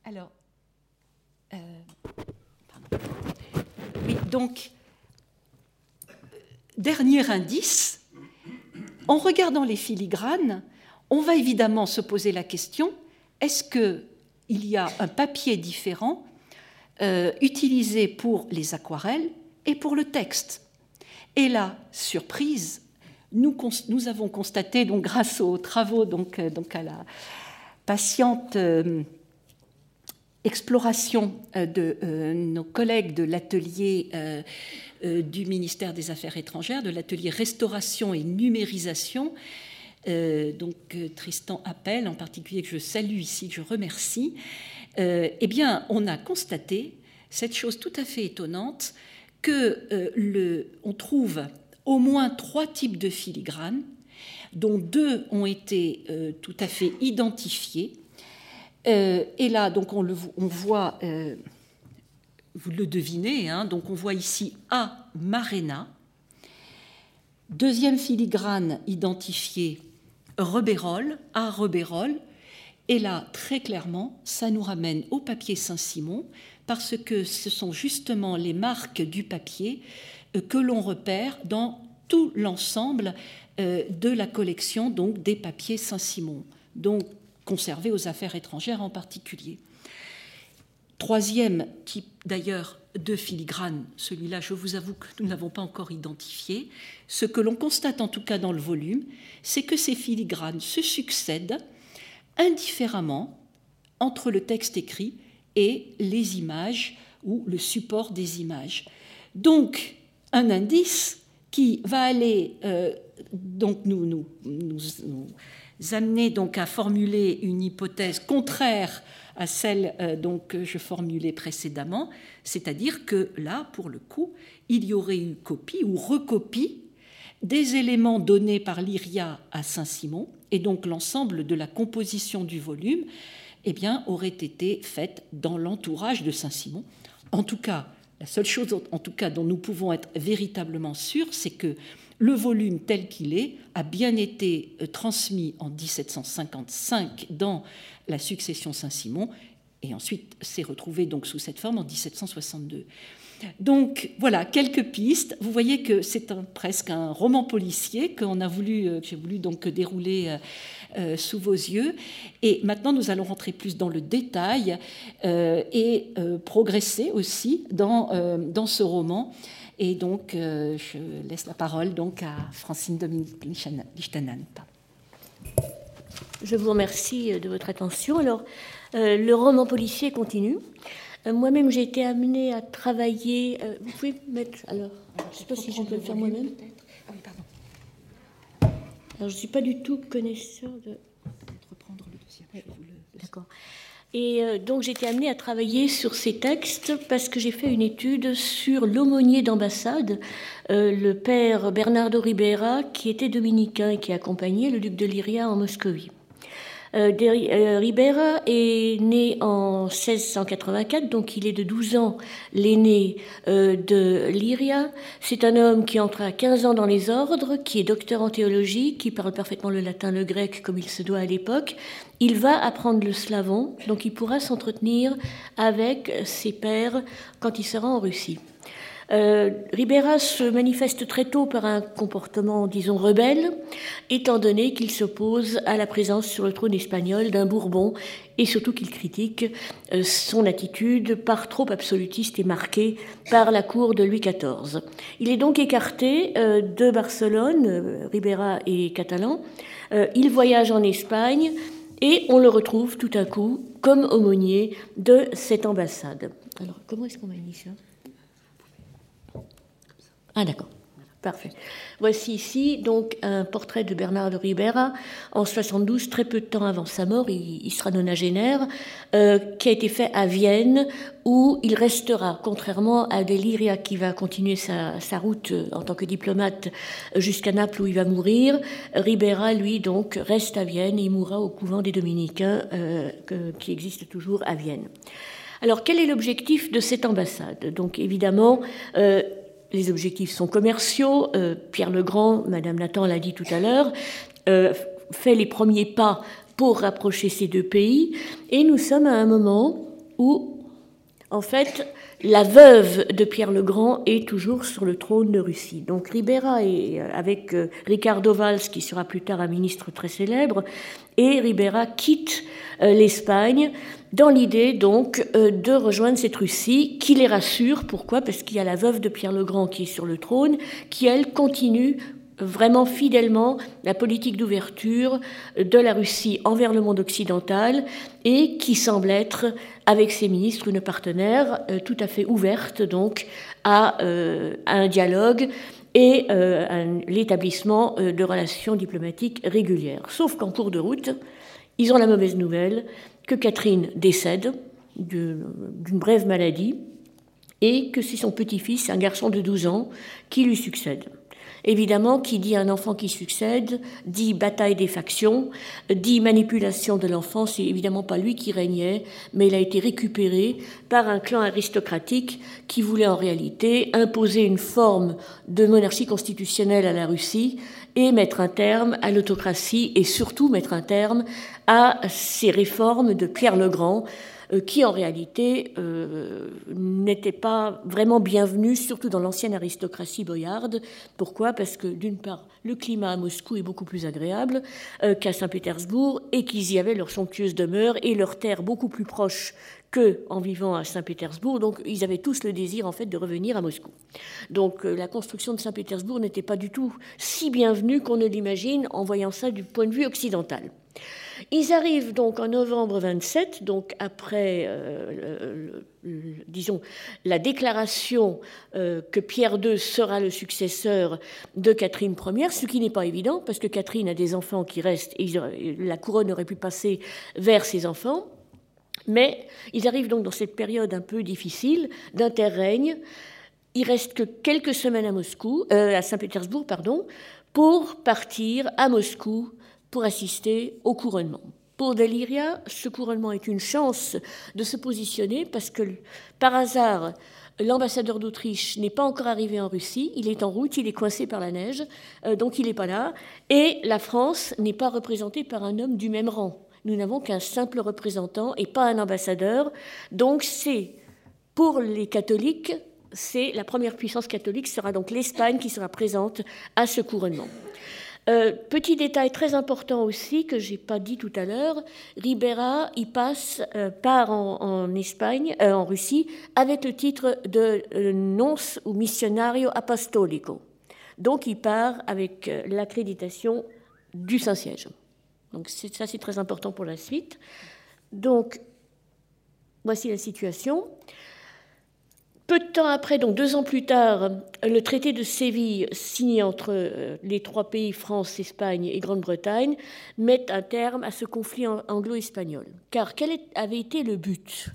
A: Alors, euh, pardon. Oui, donc, dernier indice, en regardant les filigranes, on va évidemment se poser la question est-ce qu'il y a un papier différent euh, utilisé pour les aquarelles et pour le texte. Et là, surprise, nous, avons constaté, grâce aux travaux, donc, euh, à la patiente euh, exploration de nos collègues de l'atelier du ministère des Affaires étrangères, de l'atelier restauration et numérisation, euh, donc euh, Tristan appelle, en particulier que je salue ici, que je remercie, euh, eh bien, on a constaté cette chose tout à fait étonnante que le, on trouve au moins trois types de filigranes, dont deux ont été tout à fait identifiés. et là, donc, on, le, voit, vous le devinez, hein, donc on voit ici A. Marena. Deuxième filigrane identifiée, Rebérol à Rebérol. Et là, très clairement, ça nous ramène au papier Saint-Simon, parce que ce sont justement les marques du papier euh, que l'on repère dans tout l'ensemble euh, de la collection donc des papiers Saint-Simon, donc conservés aux affaires étrangères en particulier. Troisième type d'ailleurs de filigrane, celui-là je vous avoue que nous n'avons pas encore identifié, ce que l'on constate en tout cas dans le volume, c'est que ces filigranes se succèdent indifféremment entre le texte écrit et les images ou le support des images. Donc un indice qui va aller euh, donc nous, nous, nous, nous, amener donc à formuler une hypothèse contraire à celle euh, donc, que je formulais précédemment, c'est-à-dire que là, pour le coup, il y aurait eu copie ou recopie des éléments donnés par Lyria à Saint-Simon, et donc l'ensemble de la composition du volume eh bien, aurait été faite dans l'entourage de Saint-Simon. En tout cas, la seule chose en tout cas dont nous pouvons être véritablement sûrs, c'est que le volume tel qu'il est a bien été euh, transmis en 1755 dans la succession Saint-Simon et ensuite s'est retrouvé donc sous cette forme en 1762. Donc voilà quelques pistes. Vous voyez que c'est presque un roman policier qu'on a voulu, euh, que j'ai voulu donc dérouler euh, sous vos yeux. Et maintenant, nous allons rentrer plus dans le détail et progresser aussi dans, dans ce roman et donc, euh, je laisse la parole donc à Francine Dominique Lichtanen.
B: Je vous remercie euh, de votre attention. Alors, euh, le roman policier continue. moi-même, j'ai été amenée à travailler. vous pouvez mettre. Alors, je ne sais pas si je peux le faire moi-même. Ah oui, pardon. Alors, je ne suis pas du tout connaisseur de. Reprendre le dossier. D'accord. Et euh, donc été amenée à travailler sur ces textes parce que j'ai fait une étude sur l'aumônier d'ambassade, euh, le père Bernardo Ribera, qui était dominicain et qui accompagnait le duc de Lyria en Moscovie. Euh, euh, Ribera est né en 1684, donc il est de 12 ans l'aîné euh, de Lyria. C'est un homme qui entre à 15 ans dans les ordres, qui est docteur en théologie, qui parle parfaitement le latin, le grec comme il se doit à l'époque. Il va apprendre le slavon, donc il pourra s'entretenir avec ses pères quand il sera en Russie. Euh, Ribera se manifeste très tôt par un comportement, disons, rebelle, étant donné qu'il s'oppose à la présence sur le trône espagnol d'un Bourbon et surtout qu'il critique euh, son attitude par trop absolutiste et marquée par la cour de Louis XIV. Il est donc écarté euh, de Barcelone, Ribera est catalan. il voyage en Espagne et on le retrouve tout à coup comme aumônier de cette ambassade. Alors, comment est-ce qu'on manie ça? Ah d'accord. Parfait. Voici ici donc un portrait de Bernard Ribera en 72, très peu de temps avant sa mort, il, sera nonagénaire, euh, qui a été fait à Vienne, où il restera, contrairement à Deliria qui va continuer sa, sa route euh, en tant que diplomate jusqu'à Naples où il va mourir. Ribera, lui, donc, reste à Vienne et il mourra au couvent des Dominicains euh, qui existe toujours à Vienne. Alors, quel est l'objectif de cette ambassade? Donc, évidemment, euh, les objectifs sont commerciaux. Euh, Pierre Legrand, Madame Nathan l'a dit tout à l'heure, euh, fait les premiers pas pour rapprocher ces deux pays. Et nous sommes à un moment où, en fait, la veuve de Pierre le Grand est toujours sur le trône de Russie. Donc Ribera est euh, avec Ricardo Valls, qui sera plus tard un ministre très célèbre, et Ribera quitte l'Espagne dans l'idée donc euh, de rejoindre cette Russie qui les rassure. Pourquoi? Parce qu'il y a la veuve de Pierre le Grand qui est sur le trône, qui elle continue vraiment fidèlement la politique d'ouverture de la Russie envers le monde occidental et qui semble être, avec ses ministres, une partenaire euh, tout à fait ouverte donc à, euh, un dialogue et l'établissement de relations diplomatiques régulières. Sauf qu'en cours de route, ils ont la mauvaise nouvelle que Catherine décède d'une brève maladie et que c'est son petit-fils, un garçon de 12 ans, qui lui succède. Évidemment, qui dit un enfant qui succède, dit bataille des factions, dit manipulation de l'enfant, c'est évidemment pas lui qui régnait, mais il a été récupéré par un clan aristocratique qui voulait en réalité imposer une forme de monarchie constitutionnelle à la Russie et mettre un terme à l'autocratie et surtout mettre un terme à ces réformes de Pierre le Grand, qui en réalité euh, n'étaient pas vraiment bienvenues, surtout dans l'ancienne aristocratie boyarde. Pourquoi? Parce que d'une part, le climat à Moscou est beaucoup plus agréable euh, qu'à Saint-Pétersbourg et qu'ils y avaient leur somptueuse demeure et leur terre beaucoup plus proche que en vivant à Saint-Pétersbourg. Donc, ils avaient tous le désir, en fait, de revenir à Moscou. Donc, la construction de Saint-Pétersbourg n'était pas du tout si bienvenue qu'on ne l'imagine en voyant ça du point de vue occidental. Ils arrivent donc en novembre 27, donc après, euh, disons, la déclaration euh, que Pierre II sera le successeur de Catherine Ier, ce qui n'est pas évident, parce que Catherine a des enfants qui restent, et la couronne aurait pu passer vers ses enfants. Mais ils arrivent donc dans cette période un peu difficile d'interrègne. Il reste que quelques semaines à Moscou, euh, à Saint-Pétersbourg, pardon, pour partir à Moscou pour assister au couronnement. Pour Deliria, ce couronnement est une chance de se positionner parce que, par hasard, l'ambassadeur d'Autriche n'est pas encore arrivé en Russie, il est en route, il est coincé par la neige, euh, donc il n'est pas là, et la France n'est pas représentée par un homme du même rang. Nous n'avons qu'un simple représentant et pas un ambassadeur, donc c'est pour les catholiques c'est la première puissance catholique sera donc l'Espagne qui sera présente à ce couronnement. Euh, petit détail très important aussi que j'ai pas dit tout à l'heure, Ribera y passe euh, part en, Espagne, euh, en Russie, avec le titre de nonce ou missionario apostolico. Donc il part avec l'accréditation du Saint-Siège. Donc ça c'est très important pour la suite. Donc voici la situation. Peu de temps après, donc deux ans plus tard, le traité de Séville, signé entre euh, les trois pays, France, Espagne et Grande-Bretagne, met un terme à ce conflit anglo-espagnol. Car quel avait été le but,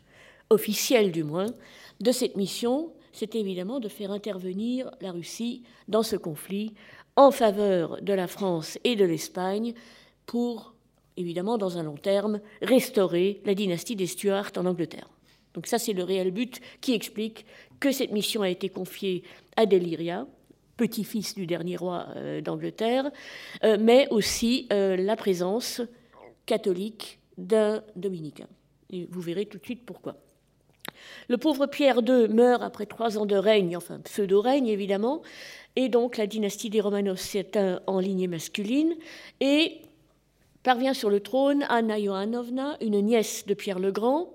B: officiel du moins, de cette mission? C'était évidemment de faire intervenir la Russie dans ce conflit en faveur de la France et de l'Espagne pour, évidemment, dans un long terme, restaurer la dynastie des Stuarts en Angleterre. Donc ça, c'est le réel but qui explique que cette mission a été confiée à Deliria, petit-fils du dernier roi euh, d'Angleterre, euh, mais aussi euh, la présence catholique d'un dominicain. Et vous verrez tout de suite pourquoi. Le pauvre Pierre II meurt après trois ans de règne, enfin pseudo-règne évidemment, et donc la dynastie des Romanos s'éteint en lignée masculine, et parvient sur le trône Anna Johanovna, une nièce de Pierre le Grand,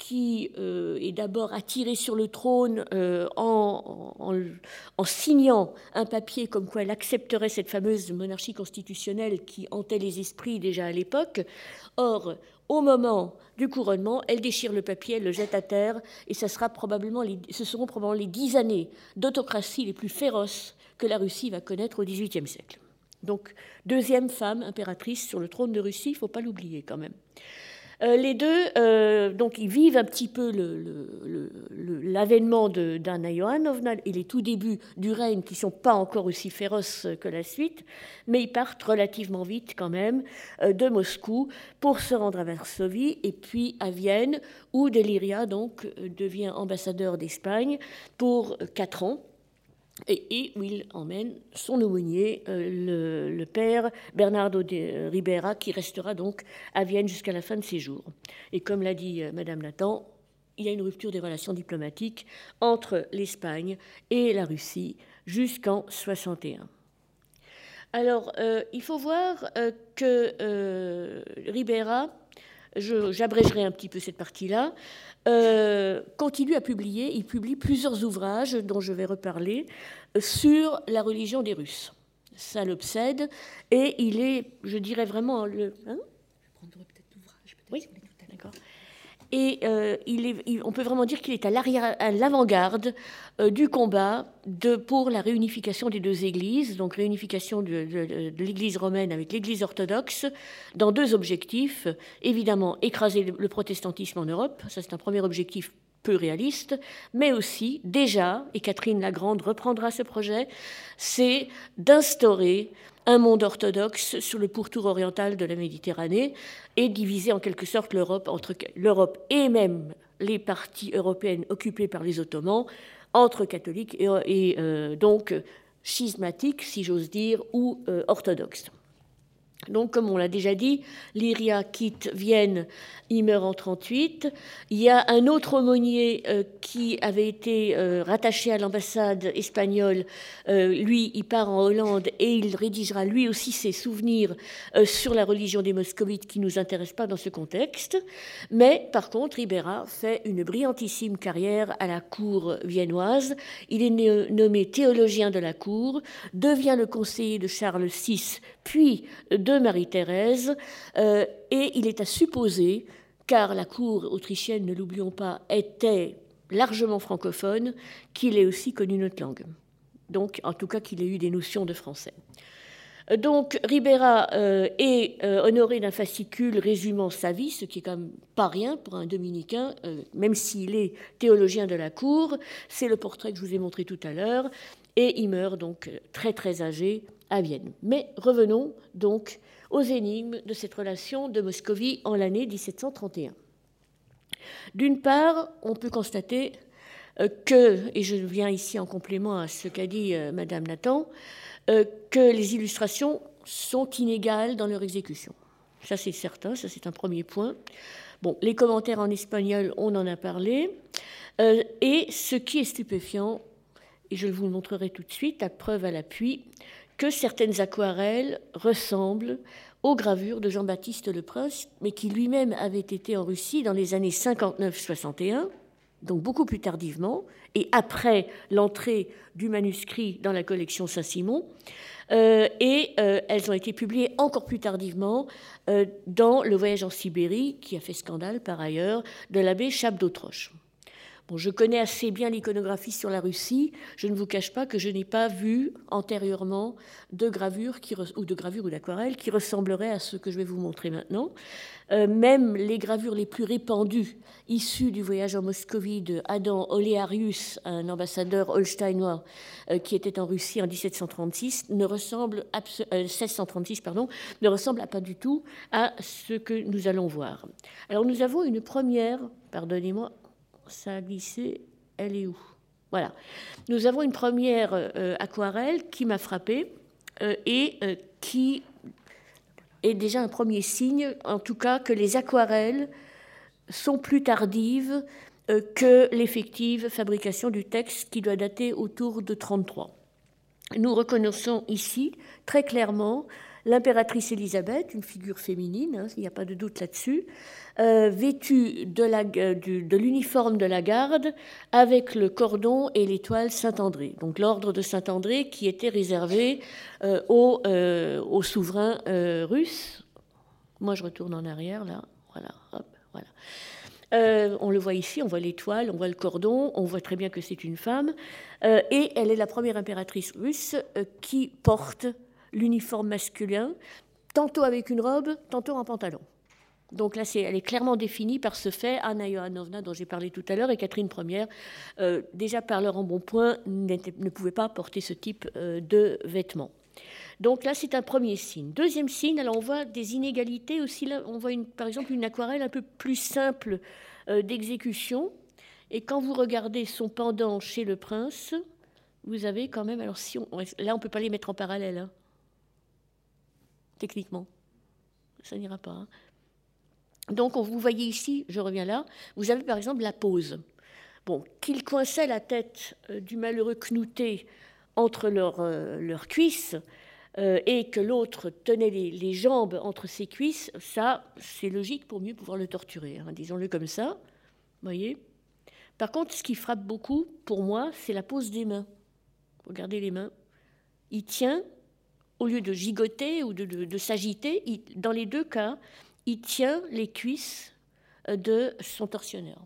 B: qui euh, est d'abord attirée sur le trône euh, en, signant un papier comme quoi elle accepterait cette fameuse monarchie constitutionnelle qui hantait les esprits déjà à l'époque. Or, au moment du couronnement, elle déchire le papier, elle le jette à terre, et ça sera probablement ce seront probablement les dix années d'autocratie les plus féroces que la Russie va connaître au XVIIIe siècle. Donc, deuxième femme impératrice sur le trône de Russie, il ne faut pas l'oublier quand même. Euh, les deux, euh, donc, ils vivent un petit peu l'avènement d'Anna Johanovna. Et les tout débuts du règne qui ne sont pas encore aussi féroces que la suite, mais ils partent relativement vite quand même euh, de Moscou pour se rendre à Varsovie et puis à Vienne, où Deliria donc devient ambassadeur d'Espagne pour quatre ans et, où il emmène son aumônier, euh, le, père Bernardo de Ribera, qui restera donc à Vienne jusqu'à la fin de ses jours. Et comme l'a dit euh, Madame Nathan, il y a une rupture des relations diplomatiques entre l'Espagne et la Russie jusqu'en 61. Alors, euh, il faut voir que Ribera, j'abrégerai un petit peu cette partie-là, euh, continue à publier. Il publie plusieurs ouvrages dont je vais reparler sur la religion des Russes. Ça l'obsède et il est, je dirais vraiment le. Hein? Oui, d'accord. Et euh, on peut vraiment dire qu'il est à l'avant-garde euh, du combat pour la réunification des deux églises, donc réunification de, de l'Église romaine avec l'Église orthodoxe, dans deux objectifs. Évidemment, écraser le protestantisme en Europe, ça c'est un premier objectif peu réaliste, mais aussi déjà, et Catherine la Grande reprendra ce projet, c'est d'instaurer un monde orthodoxe sur le pourtour oriental de la Méditerranée et diviser en quelque sorte l'Europe entre l'Europe et même les parties européennes occupées par les Ottomans entre catholiques et, euh, donc schismatiques, si j'ose dire, ou euh, orthodoxes. Donc, comme on l'a déjà dit, Lyria quitte Vienne, il meurt en 38. Il y a un autre aumônier euh, qui avait été euh, rattaché à l'ambassade espagnole. Euh, lui, il part en Hollande et il rédigera lui aussi ses souvenirs sur la religion des moscovites qui ne nous intéressent pas dans ce contexte. Mais par contre, Ribera fait une brillantissime carrière à la cour viennoise. Il est nommé théologien de la cour, devient le conseiller de Charles VI, puis de Marie-Thérèse, euh, et il est à supposer, car la cour autrichienne, ne l'oublions pas, était largement francophone, qu'il ait aussi connu notre langue. Donc, en tout cas, qu'il ait eu des notions de français. Donc, Ribera euh, est euh, honoré d'un fascicule résumant sa vie, ce qui est quand même pas rien pour un dominicain, même s'il est théologien de la cour. C'est le portrait que je vous ai montré tout à l'heure. Et il meurt donc très très âgé, à Vienne. Mais revenons donc aux énigmes de cette relation de Moscovie en l'année 1731. D'une part, on peut constater euh, que, et je viens ici en complément à ce qu'a dit euh, Madame Nathan, euh, que les illustrations sont inégales dans leur exécution. Ça, c'est certain, ça, c'est un premier point. Bon, les commentaires en espagnol, on en a parlé. et ce qui est stupéfiant, et je vous le montrerai tout de suite, à preuve à l'appui, que certaines aquarelles ressemblent aux gravures de Jean-Baptiste Le Prince, mais qui lui-même avait été en Russie dans les années 59-61, donc beaucoup plus tardivement, et après l'entrée du manuscrit dans la collection Saint-Simon. Euh, et euh, elles ont été publiées encore plus tardivement euh, dans Le Voyage en Sibérie, qui a fait scandale par ailleurs, de l'abbé Chap je connais assez bien l'iconographie sur la Russie. Je ne vous cache pas que je n'ai pas vu antérieurement de gravures ou de ou d'aquarelles qui ressembleraient à ce que je vais vous montrer maintenant. Euh, même les gravures les plus répandues, issues du voyage en Moscovie de Adam Olearius, un ambassadeur holsteinois euh, qui était en Russie en 1736, ne ressemblent 1636 euh, pardon, ne ressemble pas du tout à ce que nous allons voir. Alors nous avons une première, pardonnez-moi, ça a glissé, elle est où? Voilà. Nous avons une première euh, aquarelle qui m'a frappée euh, et euh, qui est déjà un premier signe, en tout cas, que les aquarelles sont plus tardives que l'effective fabrication du texte qui doit dater autour de 33. nous reconnaissons ici très clairement l'impératrice Élisabeth, une figure féminine, hein, il n'y a pas de doute là-dessus, euh, vêtue de l'uniforme de, la garde avec le cordon et l'étoile Saint-André. Donc l'ordre de Saint-André qui était réservé euh, aux, aux, souverains russes. Moi, je retourne en arrière, là. Voilà, voilà. Euh, on le voit ici, on voit l'étoile, on voit le cordon, on voit très bien que c'est une femme. Euh, et elle est la première impératrice russe euh, qui porte l'uniforme masculin, tantôt avec une robe, tantôt en pantalon. Donc là, elle est clairement définie par ce fait. Anna Johanovna, dont j'ai parlé tout à l'heure, et Catherine Ier, déjà par leur embonpoint, ne pouvaient pas porter ce type de vêtements. Donc là, c'est un premier signe. Deuxième signe, alors on voit des inégalités aussi. Là, on voit une, par exemple une aquarelle un peu plus simple euh, d'exécution. Et quand vous regardez son pendant chez le prince, vous avez quand même. Alors si là, on ne peut pas les mettre en parallèle, hein. Techniquement. Ça n'ira pas. Hein. Donc, vous voyez ici, je reviens là, vous avez par exemple la pose. Bon, qu'il coinçait la tête euh, du malheureux Knouté entre leurs, euh, cuisses, euh, et que l'autre tenait les, jambes entre ses cuisses, ça, c'est logique pour mieux pouvoir le torturer, hein, disons-le comme ça. voyez Par contre, ce qui frappe beaucoup, pour moi, c'est la pose des mains. Regardez les mains. Il tient, au lieu de gigoter ou de, s'agiter, dans les deux cas, il tient les cuisses euh, de son tortionnaire.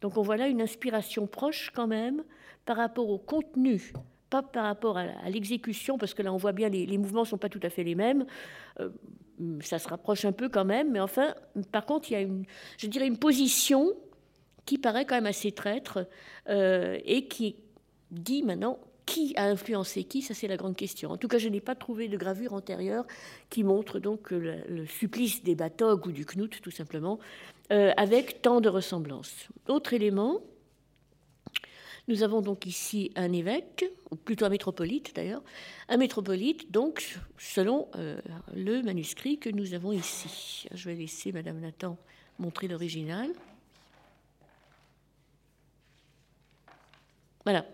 B: Donc on voit là une inspiration proche quand même par rapport au contenu pas par rapport à, l'exécution, parce que là on voit bien les, les mouvements ne sont pas tout à fait les mêmes. Euh, ça se rapproche un peu quand même, mais enfin, par contre, il y a une, je dirais, une position qui paraît quand même assez traître euh, et qui dit maintenant qui a influencé qui, ça c'est la grande question. En tout cas, je n'ai pas trouvé de gravure antérieure qui montre donc le, supplice des Batog ou du Knut, tout simplement, euh, avec tant de ressemblances. Autre élément, nous avons donc ici un évêque, ou plutôt un métropolite d'ailleurs, un métropolite, donc selon euh, le manuscrit que nous avons ici. Je vais laisser Madame Nathan montrer l'original. Voilà.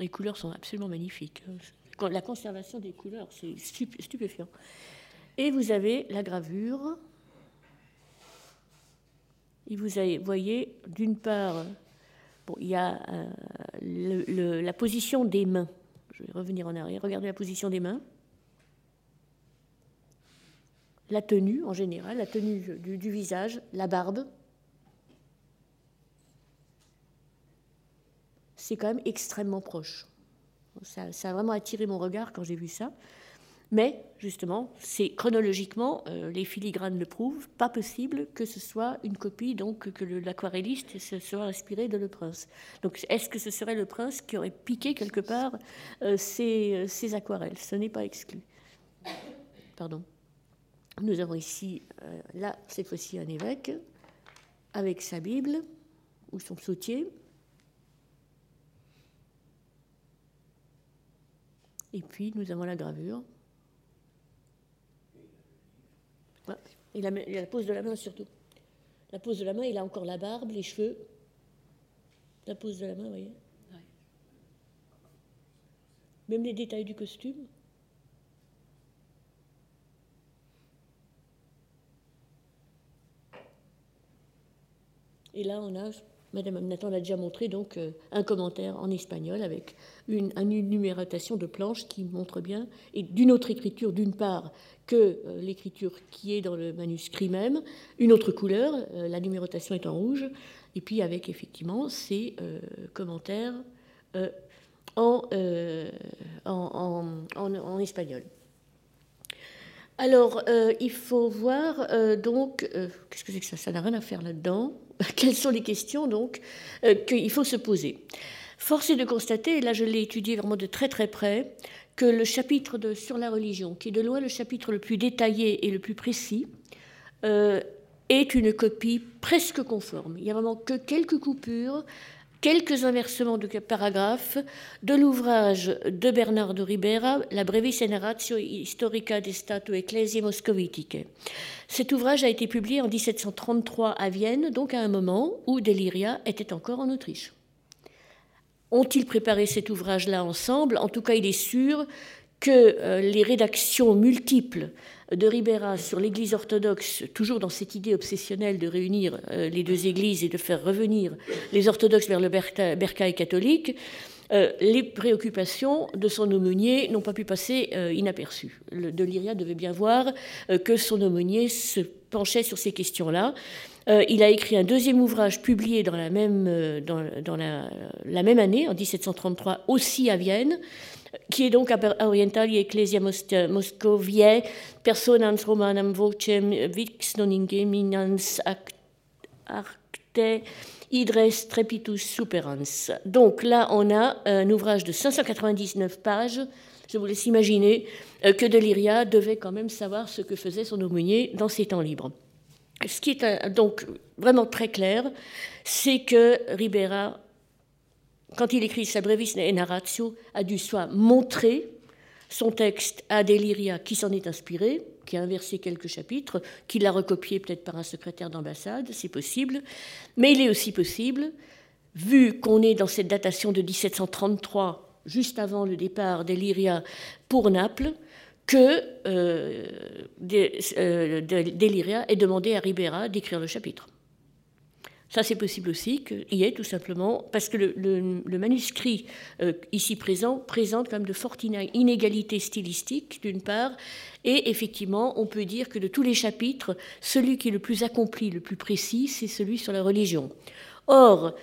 B: Les couleurs sont absolument magnifiques. La conservation des couleurs, c'est stupéfiant. Et vous avez la gravure et vous voyez, d'une part, il y a euh, la position des mains. Je vais revenir en arrière. Regardez la position des mains. La tenue, en général, la tenue du, visage, la barbe. C'est quand même extrêmement proche. ça, a vraiment attiré mon regard quand j'ai vu ça. Mais justement, c'est chronologiquement, euh, les filigranes le prouvent, pas possible que ce soit une copie, donc que l'aquarelliste se soit inspiré de Le Prince. Donc est-ce que ce serait Le Prince qui aurait piqué quelque part euh, ces, ces, aquarelles? Ce n'est pas exclu. Pardon. Nous avons ici, euh, là, cette fois-ci, un évêque avec sa Bible ou son psautier. Et puis nous avons la gravure. Et la, la, pose de la main surtout. La pose de la main, il a encore la barbe, les cheveux. La pose de la main, vous voyez Même les détails du costume. Et là, on a Madame Nathan l'a déjà montré, donc euh, un commentaire en espagnol avec une, numérotation de planches qui montre bien, et d'une autre écriture, d'une part, que euh, l'écriture qui est dans le manuscrit même, une autre couleur, euh, la numérotation est en rouge, et puis avec effectivement ces commentaires en, en, en, espagnol. Alors, il faut voir, donc, qu'est-ce que c'est que ça? Ça n'a rien à faire là-dedans. Quelles sont les questions donc euh, qu'il faut se poser? Force est de constater, et là je l'ai étudié vraiment de très très près, que le chapitre sur la religion, qui est de loin le chapitre le plus détaillé et le plus précis, euh, est une copie presque conforme. Il n'y a vraiment que quelques coupures quelques inversements de paragraphes de l'ouvrage de Bernardo Ribera, La brevis narratio historica de statu ecclesiae moscovitiche. Cet ouvrage a été publié en 1733 à Vienne, donc à un moment où Deliria était encore en Autriche. Ont-ils préparé cet ouvrage-là ensemble? En tout cas, il est sûr que euh, les rédactions multiples de Ribera sur l'Église orthodoxe, toujours dans cette idée obsessionnelle de réunir euh, les deux Églises et de faire revenir les orthodoxes vers le bercail catholique, euh, les préoccupations de son aumônier n'ont pas pu passer inaperçues. Le, de Lyria devait bien voir que son aumônier se penchait sur ces questions-là. il a écrit un deuxième ouvrage publié dans la même, dans, la, même année, en 1733, aussi à Vienne, qui est donc orientali ecclesia moscoviae personans romanam vocem vix non ingeminans acte idres trepitus superans. Donc là, on a un ouvrage de 599 pages. Je vous laisse imaginer euh, que Deliria devait quand même savoir ce que faisait son aumônier dans ses temps libres. Ce qui est donc vraiment très clair, c'est que Ribera quand il écrit sa brevis narratio, a dû soit montrer son texte à Deliria qui s'en est inspiré, qui a inversé quelques chapitres, qui l'a recopié peut-être par un secrétaire d'ambassade, c'est possible, mais il est aussi possible, vu qu'on est dans cette datation de 1733, juste avant le départ d'Eliria pour Naples, que euh, euh Deliria ait demandé à Ribera d'écrire le chapitre. Ça, c'est possible aussi qu'il y ait tout simplement, parce que le, manuscrit euh, ici présent présente quand même de fortes inégalités stylistiques, d'une part, et effectivement, on peut dire que de tous les chapitres, celui qui est le plus accompli, le plus précis, c'est celui sur la religion. Or,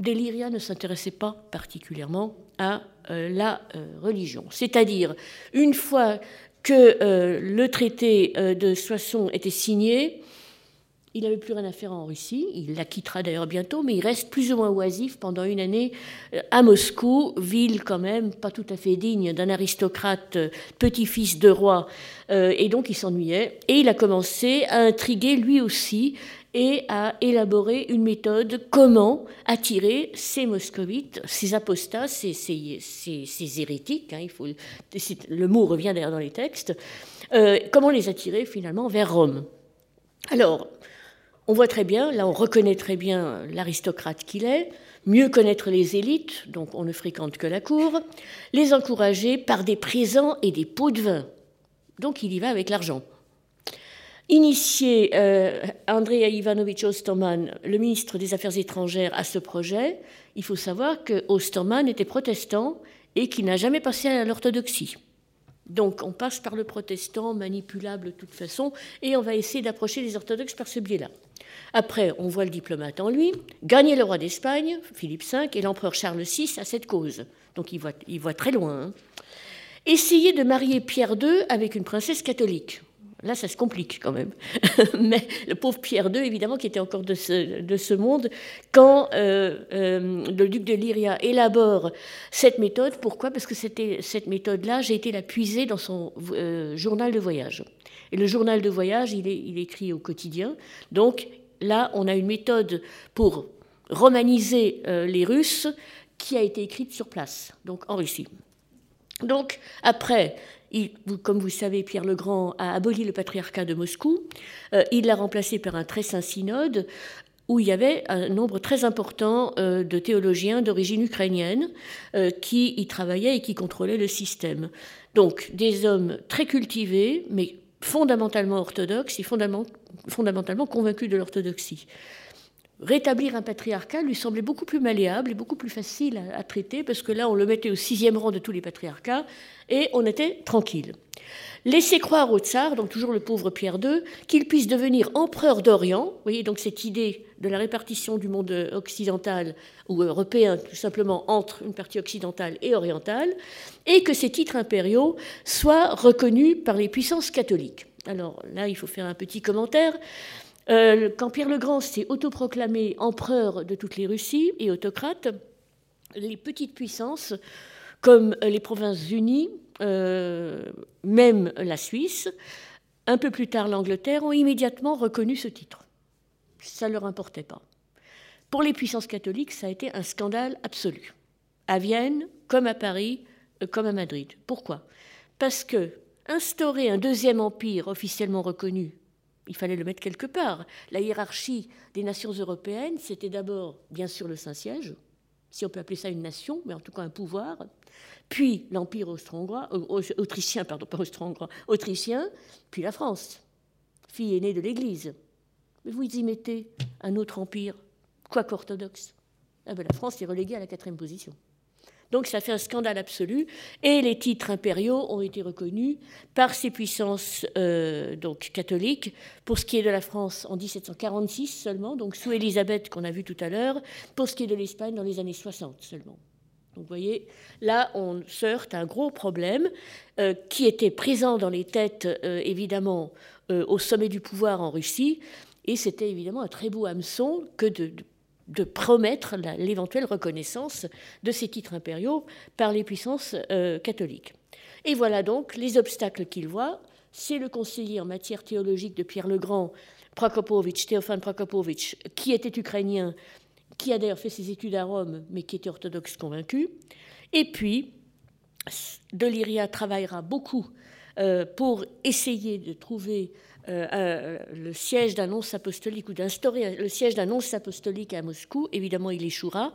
B: Deliria ne s'intéressait pas particulièrement à euh, la euh, religion. C'est-à-dire, une fois que le traité de Soissons était signé, il n'avait plus rien à faire en Russie, il la quittera d'ailleurs bientôt, mais il reste plus ou moins oisif pendant une année euh, à Moscou, ville quand même pas tout à fait digne d'un aristocrate euh, petit-fils de roi, euh, et donc il s'ennuyait. Et il a commencé à intriguer lui aussi et à élaborer une méthode comment attirer ces moscovites, ces apostats, ces, hérétiques, hein, il faut, le mot revient d'ailleurs dans les textes, comment les attirer finalement vers Rome. Alors, on voit très bien, là on reconnaît très bien l'aristocrate qu'il est, mieux connaître les élites, donc on ne fréquente que la cour, les encourager par des présents et des pots de vin. Donc il y va avec l'argent. Initier euh, Andrei Ivanovich Osterman, le ministre des Affaires étrangères, à ce projet, il faut savoir que Osterman était protestant et qu'il n'a jamais passé à l'orthodoxie. Donc on passe par le protestant, manipulable de toute façon, et on va essayer d'approcher les orthodoxes par ce biais-là. Après, on voit le diplomate en lui, gagner le roi d'Espagne, Philippe V, et l'empereur Charles VI à cette cause. Donc il voit, il voit très loin. Hein. Essayer de marier Pierre II avec une princesse catholique. Là, ça se complique quand même. Mais le pauvre Pierre II, évidemment, qui était encore de ce, de ce monde, quand euh, euh, le duc de Lyria élabore cette méthode, pourquoi? Parce que c'était cette méthode-là, j'ai été la puiser dans son euh, journal de voyage. Et le journal de voyage, il il est écrit au quotidien. Donc là, on a une méthode pour romaniser les Russes qui a été écrite sur place, donc en Russie. Donc après, comme vous savez, Pierre le Grand a aboli le patriarcat de Moscou. Euh, il l'a remplacé par un très saint synode où il y avait un nombre très important euh, de théologiens d'origine ukrainienne euh, qui y travaillaient et qui contrôlaient le système. Donc des hommes très cultivés, mais fondamentalement orthodoxes et fondamentalement convaincus de l'orthodoxie rétablir un patriarcat lui semblait beaucoup plus malléable et beaucoup plus facile à, traiter, parce que là, on le mettait au sixième rang de tous les patriarcats, et on était tranquille. Laisser croire au tsar, donc toujours le pauvre Pierre II, qu'il puisse devenir empereur d'Orient, vous voyez donc cette idée de la répartition du monde occidental ou européen, tout simplement entre une partie occidentale et orientale, et que ces titres impériaux soient reconnus par les puissances catholiques. Alors là, il faut faire un petit commentaire. Euh, quand Pierre le Grand s'est autoproclamé empereur de toutes les Russies et autocrate, les petites puissances, comme les Provinces-Unies, euh, même la Suisse, un peu plus tard l'Angleterre, ont immédiatement reconnu ce titre. Ça ne leur importait pas. Pour les puissances catholiques, ça a été un scandale absolu. À Vienne, comme à Paris, euh, comme à Madrid. Pourquoi? Parce que instaurer un deuxième empire officiellement reconnu, il fallait le mettre quelque part. La hiérarchie des nations européennes, c'était d'abord, bien sûr, le Saint-Siège, si on peut appeler ça une nation, mais en tout cas un pouvoir, puis l'Empire austro-hongrois, euh, autrichien, pardon, pas austro-hongrois, autrichien, puis la France, fille aînée de l'Église. Mais vous y mettez un autre empire, quoique orthodoxe. Ah ben, la France est reléguée à la quatrième position. Donc ça fait un scandale absolu. Et les titres impériaux ont été reconnus par ces puissances euh, donc catholiques. Pour ce qui est de la France, en 1746 seulement, donc sous Élisabeth qu'on a vu tout à l'heure. Pour ce qui est de l'Espagne, dans les années 60 seulement. Donc vous voyez, là, on se heurte à un gros problème euh, qui était présent dans les têtes, euh, évidemment, au sommet du pouvoir en Russie. Et c'était évidemment un très beau hameçon que de de promettre l'éventuelle reconnaissance de ces titres impériaux par les puissances euh, catholiques. Et voilà donc les obstacles qu'il voit. C'est le conseiller en matière théologique de Pierre le Grand, Prokopovitch, Théophane Prokopovitch, qui était ukrainien, qui a d'ailleurs fait ses études à Rome, mais qui était orthodoxe convaincu. Et puis, Deliria travaillera beaucoup euh, pour essayer de trouver euh, le siège d'annonce apostolique ou d'instaurer le siège d'annonce apostolique à Moscou, évidemment il échouera,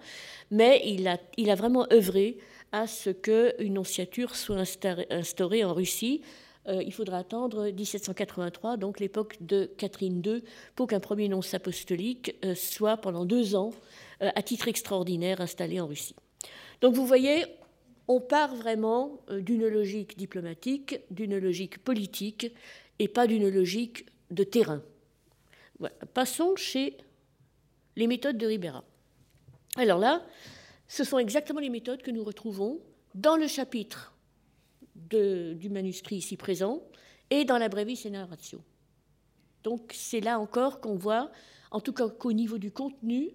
B: mais il a, il a vraiment œuvré à ce qu'une nonciature soit instaurée en Russie. Euh, il faudra attendre 1783, donc l'époque de Catherine II, pour qu'un premier nonce apostolique euh, soit pendant deux ans, à titre extraordinaire, installé en Russie. Donc vous voyez, on part vraiment d'une logique diplomatique, d'une logique politique, et pas d'une logique de terrain. Passons chez les méthodes de Ribera. Alors là, ce sont exactement les méthodes que nous retrouvons dans le chapitre du manuscrit ici présent et dans la Brevis Narratio. Donc c'est là encore qu'on voit, en tout cas qu'au niveau du contenu,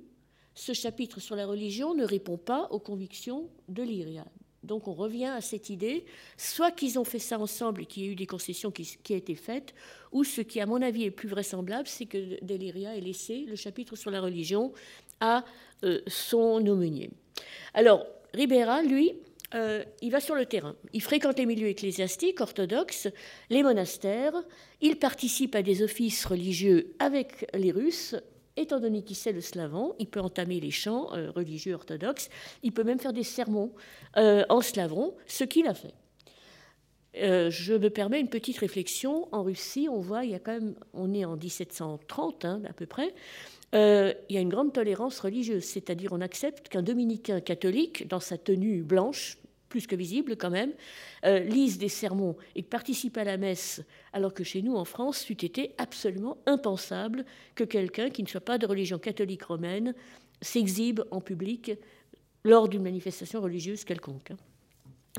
B: ce chapitre sur la religion ne répond pas aux convictions de l'Iriade. Donc on revient à cette idée, soit qu'ils ont fait ça ensemble et qu'il y a eu des concessions qui, ont été faites, ou ce qui, à mon avis, est plus vraisemblable, c'est que Deliria ait laissé le chapitre sur la religion à euh, son aumônier. Alors, Ribera, lui, euh, il va sur le terrain. Il fréquente les milieux ecclésiastiques orthodoxes, les monastères, il participe à des offices religieux avec les Russes étant donné qu'il sait le slavon, il peut entamer les chants euh, religieux orthodoxes, il peut même faire des sermons euh, en slavon, ce qu'il a fait. Euh, je me permets une petite réflexion. En Russie, on voit, il y a quand on est en 1730 hein, à peu près, il y a une grande tolérance religieuse, c'est-à-dire on accepte qu'un dominicain catholique, dans sa tenue blanche, plus que visible quand même, euh, lisent des sermons et participent à la messe, alors que chez nous, en France, c'eût été absolument impensable que quelqu'un qui ne soit pas de religion catholique romaine s'exhibe en public lors d'une manifestation religieuse quelconque.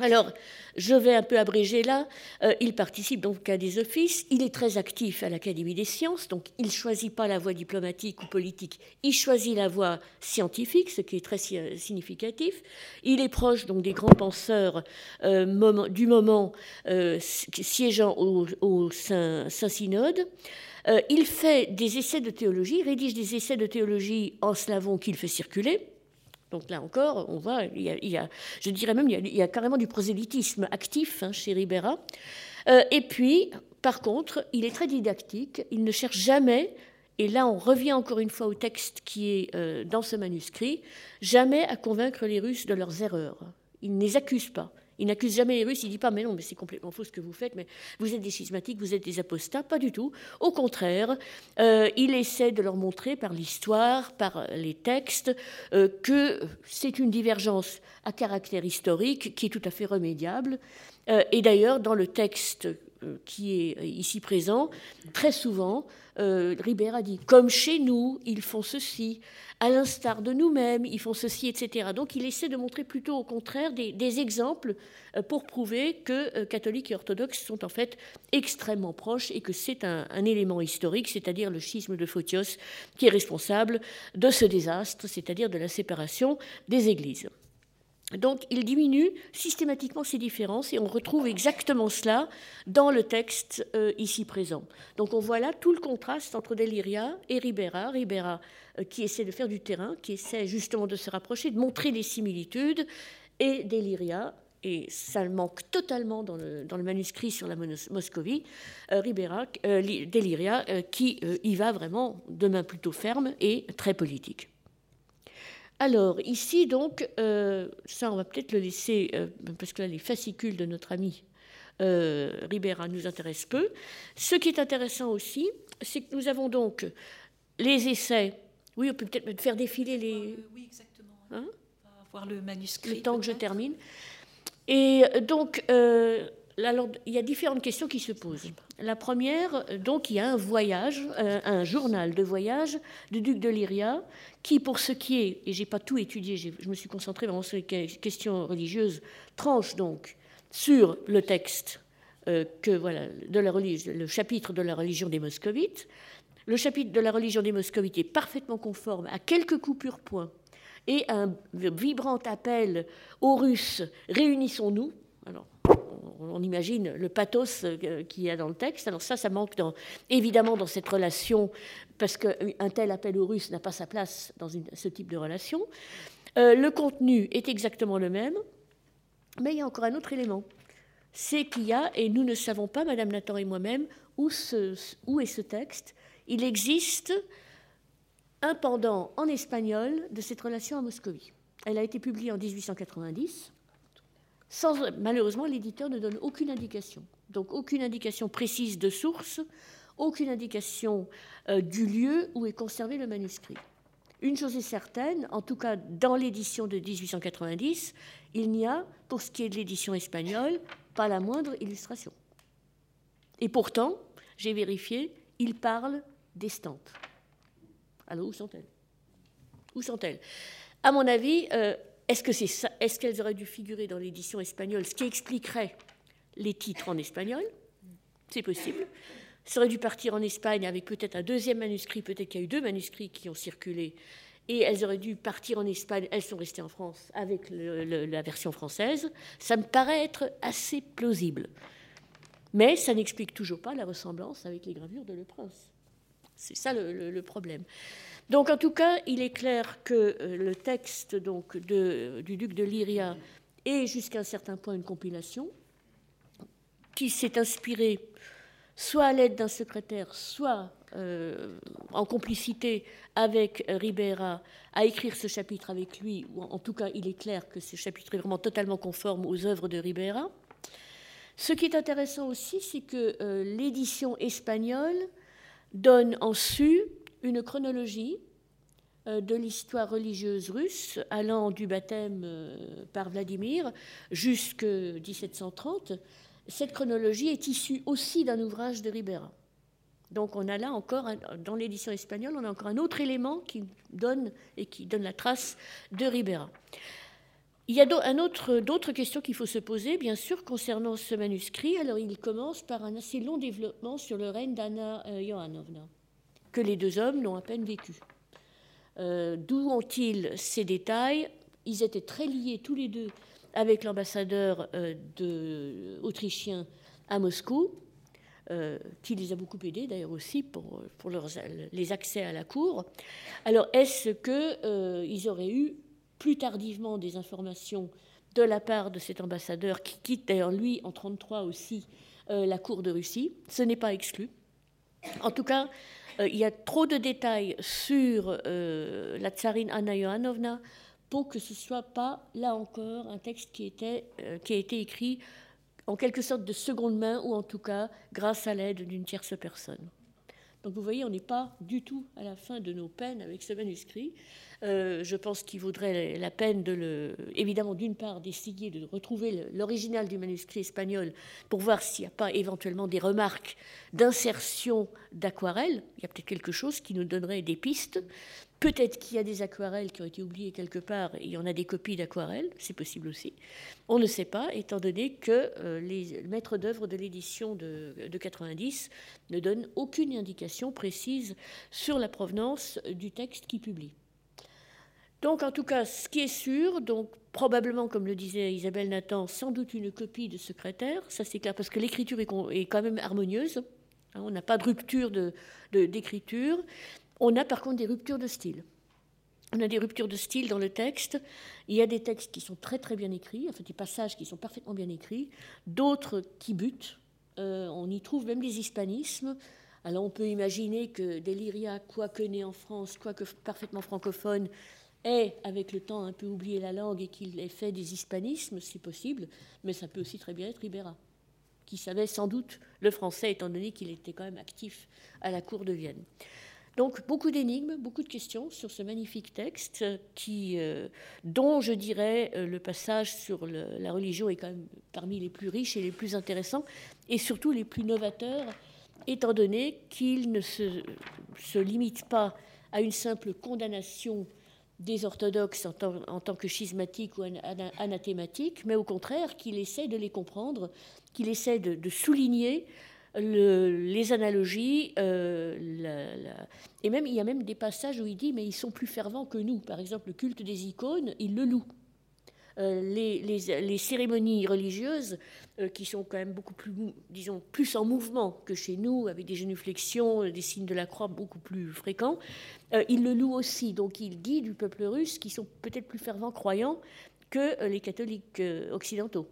B: Alors, je vais un peu abréger là. Euh, il participe donc à des offices. Il est très actif à l'Académie des sciences. Donc, il ne choisit pas la voie diplomatique ou politique. Il choisit la voie scientifique, ce qui est très significatif. Il est proche donc des grands penseurs euh, du moment euh, siégeant au, Saint-Synode. il fait des essais de théologie, rédige des essais de théologie en slavon qu'il fait circuler. Donc là encore, on voit, je dirais même, il y a, carrément du prosélytisme actif hein, chez Ribera. Euh, et puis, par contre, il est très didactique, il ne cherche jamais, et là on revient encore une fois au texte qui est euh, dans ce manuscrit, jamais à convaincre les Russes de leurs erreurs. Il ne les accuse pas. Il n'accuse jamais les Russes, il ne dit pas mais non, mais c'est complètement faux ce que vous faites, mais vous êtes des schismatiques, vous êtes des apostats, pas du tout. Au contraire, euh, il essaie de leur montrer par l'histoire, par les textes, euh, que c'est une divergence à caractère historique qui est tout à fait remédiable. Euh, et d'ailleurs, dans le texte qui est ici présent, très souvent, euh, Ribera dit, comme chez nous, ils font ceci, à l'instar de nous-mêmes, ils font ceci, etc. Donc il essaie de montrer plutôt au contraire des, exemples euh, pour prouver que euh, catholiques et orthodoxes sont en fait extrêmement proches et que c'est un, élément historique, c'est-à-dire le schisme de Photios, qui est responsable de ce désastre, c'est-à-dire de la séparation des églises. Donc il diminue systématiquement ces différences et on retrouve exactement cela dans le texte euh, ici présent. Donc on voit là tout le contraste entre Deliria et Ribera. Ribera euh, qui essaie de faire du terrain, qui essaie justement de se rapprocher, de montrer les similitudes, et Deliria, et ça manque totalement dans le, dans le manuscrit sur la Moscovie, euh, Ribera, Deliria qui y va vraiment de main plutôt ferme et très politique. Alors, ici, donc, euh, ça, on va peut-être le laisser, euh, parce que là, les fascicules de notre ami euh, Ribera nous intéressent peu. Ce qui est intéressant aussi, c'est que nous avons donc les essais. Oui, on peut peut-être faire défiler les.
A: oui, exactement. Hein on va voir le manuscrit.
B: Le temps que je termine. Et donc, alors, il y a différentes questions qui se posent. La première, donc, il y a un voyage, euh, un journal de voyage du duc de Lyria, qui, pour ce qui est, et j'ai pas tout étudié, je me suis concentré vraiment sur les questions religieuses, tranche donc sur le texte euh, que voilà de la religion, le chapitre de la religion des moscovites. Le chapitre de la religion des moscovites est parfaitement conforme à quelques coupures points et un vibrant appel aux Russes réunissons-nous. Alors, on imagine le pathos euh, qu'il y a dans le texte. Alors ça, ça manque évidemment dans cette relation, parce qu'un tel appel aux Russes n'a pas sa place dans ce type de relation. Euh, le contenu est exactement le même, mais il y a encore un autre élément. C'est qu'il y a, et nous ne savons pas, Madame Nathan et moi-même, où, où est ce texte. Il existe un pendant en espagnol de cette relation à Moscovie. Elle a été publiée en 1890 malheureusement, l'éditeur ne donne aucune indication. Donc aucune indication précise de source, aucune indication euh, du lieu où est conservé le manuscrit. Une chose est certaine, en tout cas dans l'édition de 1890, il n'y a, pour ce qui est de l'édition espagnole, pas la moindre illustration. Et pourtant, j'ai vérifié, il parle d'estampes. Alors où sont-elles? Où sont-elles? À mon avis, euh, est-ce qu'elles auraient dû figurer dans l'édition espagnole, ce qui expliquerait les titres en espagnol? C'est possible. Ça aurait dû partir en Espagne avec peut-être un deuxième manuscrit, peut-être qu'il y a eu deux manuscrits qui ont circulé, et elles auraient dû partir en Espagne, elles sont restées en France avec la version française. Ça me paraît être assez plausible. Mais ça n'explique toujours pas la ressemblance avec les gravures de Le Prince. C'est ça le problème. Donc en tout cas, il est clair que euh, le texte donc, du duc de Lyria est jusqu'à un certain point une compilation qui s'est inspirée soit à l'aide d'un secrétaire, soit euh, en complicité avec Ribera, à écrire ce chapitre avec lui, ou en tout cas il est clair que ce chapitre est vraiment totalement conforme aux œuvres de Ribera. Ce qui est intéressant aussi, c'est que euh, l'édition espagnole donne en su une chronologie euh, de l'histoire religieuse russe allant du baptême euh, par Vladimir jusqu'en 1730. Cette chronologie est issue aussi d'un ouvrage de Ribera. Donc on a là encore, dans l'édition espagnole, on a encore un autre élément qui donne et qui donne la trace de Ribera. Il y a d'autres questions qu'il faut se poser, bien sûr, concernant ce manuscrit. Alors il commence par un assez long développement sur le règne d'Anna Johanovna euh, que les deux hommes n'ont à peine vécu. Euh, d'où ont-ils ces détails? Ils étaient très liés tous les deux avec l'ambassadeur euh, autrichien à Moscou, qui les a beaucoup aidés d'ailleurs aussi pour, pour les accès à la cour. Alors est-ce qu'ils auraient eu plus tardivement des informations de la part de cet ambassadeur qui quitte d'ailleurs lui en 1933 aussi la cour de Russie Ce n'est pas exclu. En tout cas, euh, il y a trop de détails sur euh, la tsarine Anna Johanovna pour que ce soit pas, là encore, un texte euh, qui a été écrit en quelque sorte de seconde main, ou en tout cas grâce à l'aide d'une tierce personne. Donc vous voyez, on n'est pas du tout à la fin de nos peines avec ce manuscrit. Euh, je pense qu'il vaudrait la peine de évidemment, d'une part, d'essayer de retrouver l'original du manuscrit espagnol pour voir s'il n'y a pas éventuellement des remarques d'insertion d'aquarelle. Il y a peut-être quelque chose qui nous donnerait des pistes. Peut-être qu'il y a des aquarelles qui ont été oubliées quelque part et il y en a des copies d'aquarelles, c'est possible aussi. On ne sait pas, étant donné que euh, les maîtres d'œuvre de l'édition de, de 90 ne donnent aucune indication précise sur la provenance du texte qu'ils publient. Donc, en tout cas, ce qui est sûr, donc probablement, comme le disait Isabelle Nathan, sans doute une copie de secrétaire, ça c'est clair, parce que l'écriture est, quand même harmonieuse. Hein, on n'a pas de rupture d'écriture. On a par contre des ruptures de style. On a des ruptures de style dans le texte. Il y a des textes qui sont très très bien écrits, enfin des passages qui sont parfaitement bien écrits, d'autres qui butent. Euh, on y trouve même des hispanismes. Alors on peut imaginer que Deliria, quoique né en France, quoique parfaitement francophone, ait avec le temps un peu oublié la langue et qu'il ait fait des hispanismes, si possible, mais ça peut aussi très bien être Ribera, qui savait sans doute le français étant donné qu'il était quand même actif à la cour de Vienne. Donc beaucoup d'énigmes, beaucoup de questions sur ce magnifique texte euh, dont je dirais euh, le passage sur la religion est quand même parmi les plus riches et les plus intéressants et surtout les plus novateurs, étant donné qu'il ne se, limite pas à une simple condamnation des orthodoxes en tant, que schismatiques ou anathématiques, mais au contraire qu'il essaie de les comprendre, qu'il essaie de souligner les analogies, euh, et même il y a même des passages où il dit mais ils sont plus fervents que nous. Par exemple, le culte des icônes, il le loue. Euh, les, cérémonies religieuses, euh, qui sont quand même beaucoup plus, disons, plus en mouvement que chez nous, avec des genuflexions, des signes de la croix beaucoup plus fréquents, il le loue aussi. Donc il dit du peuple russe qui sont peut-être plus fervents croyants que les catholiques occidentaux.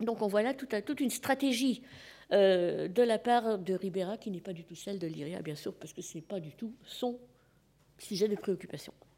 B: Donc on voit là toute une stratégie euh, de la part de Ribera, qui n'est pas du tout celle de Lyria, bien sûr, parce que ce n'est pas du tout son sujet de préoccupation.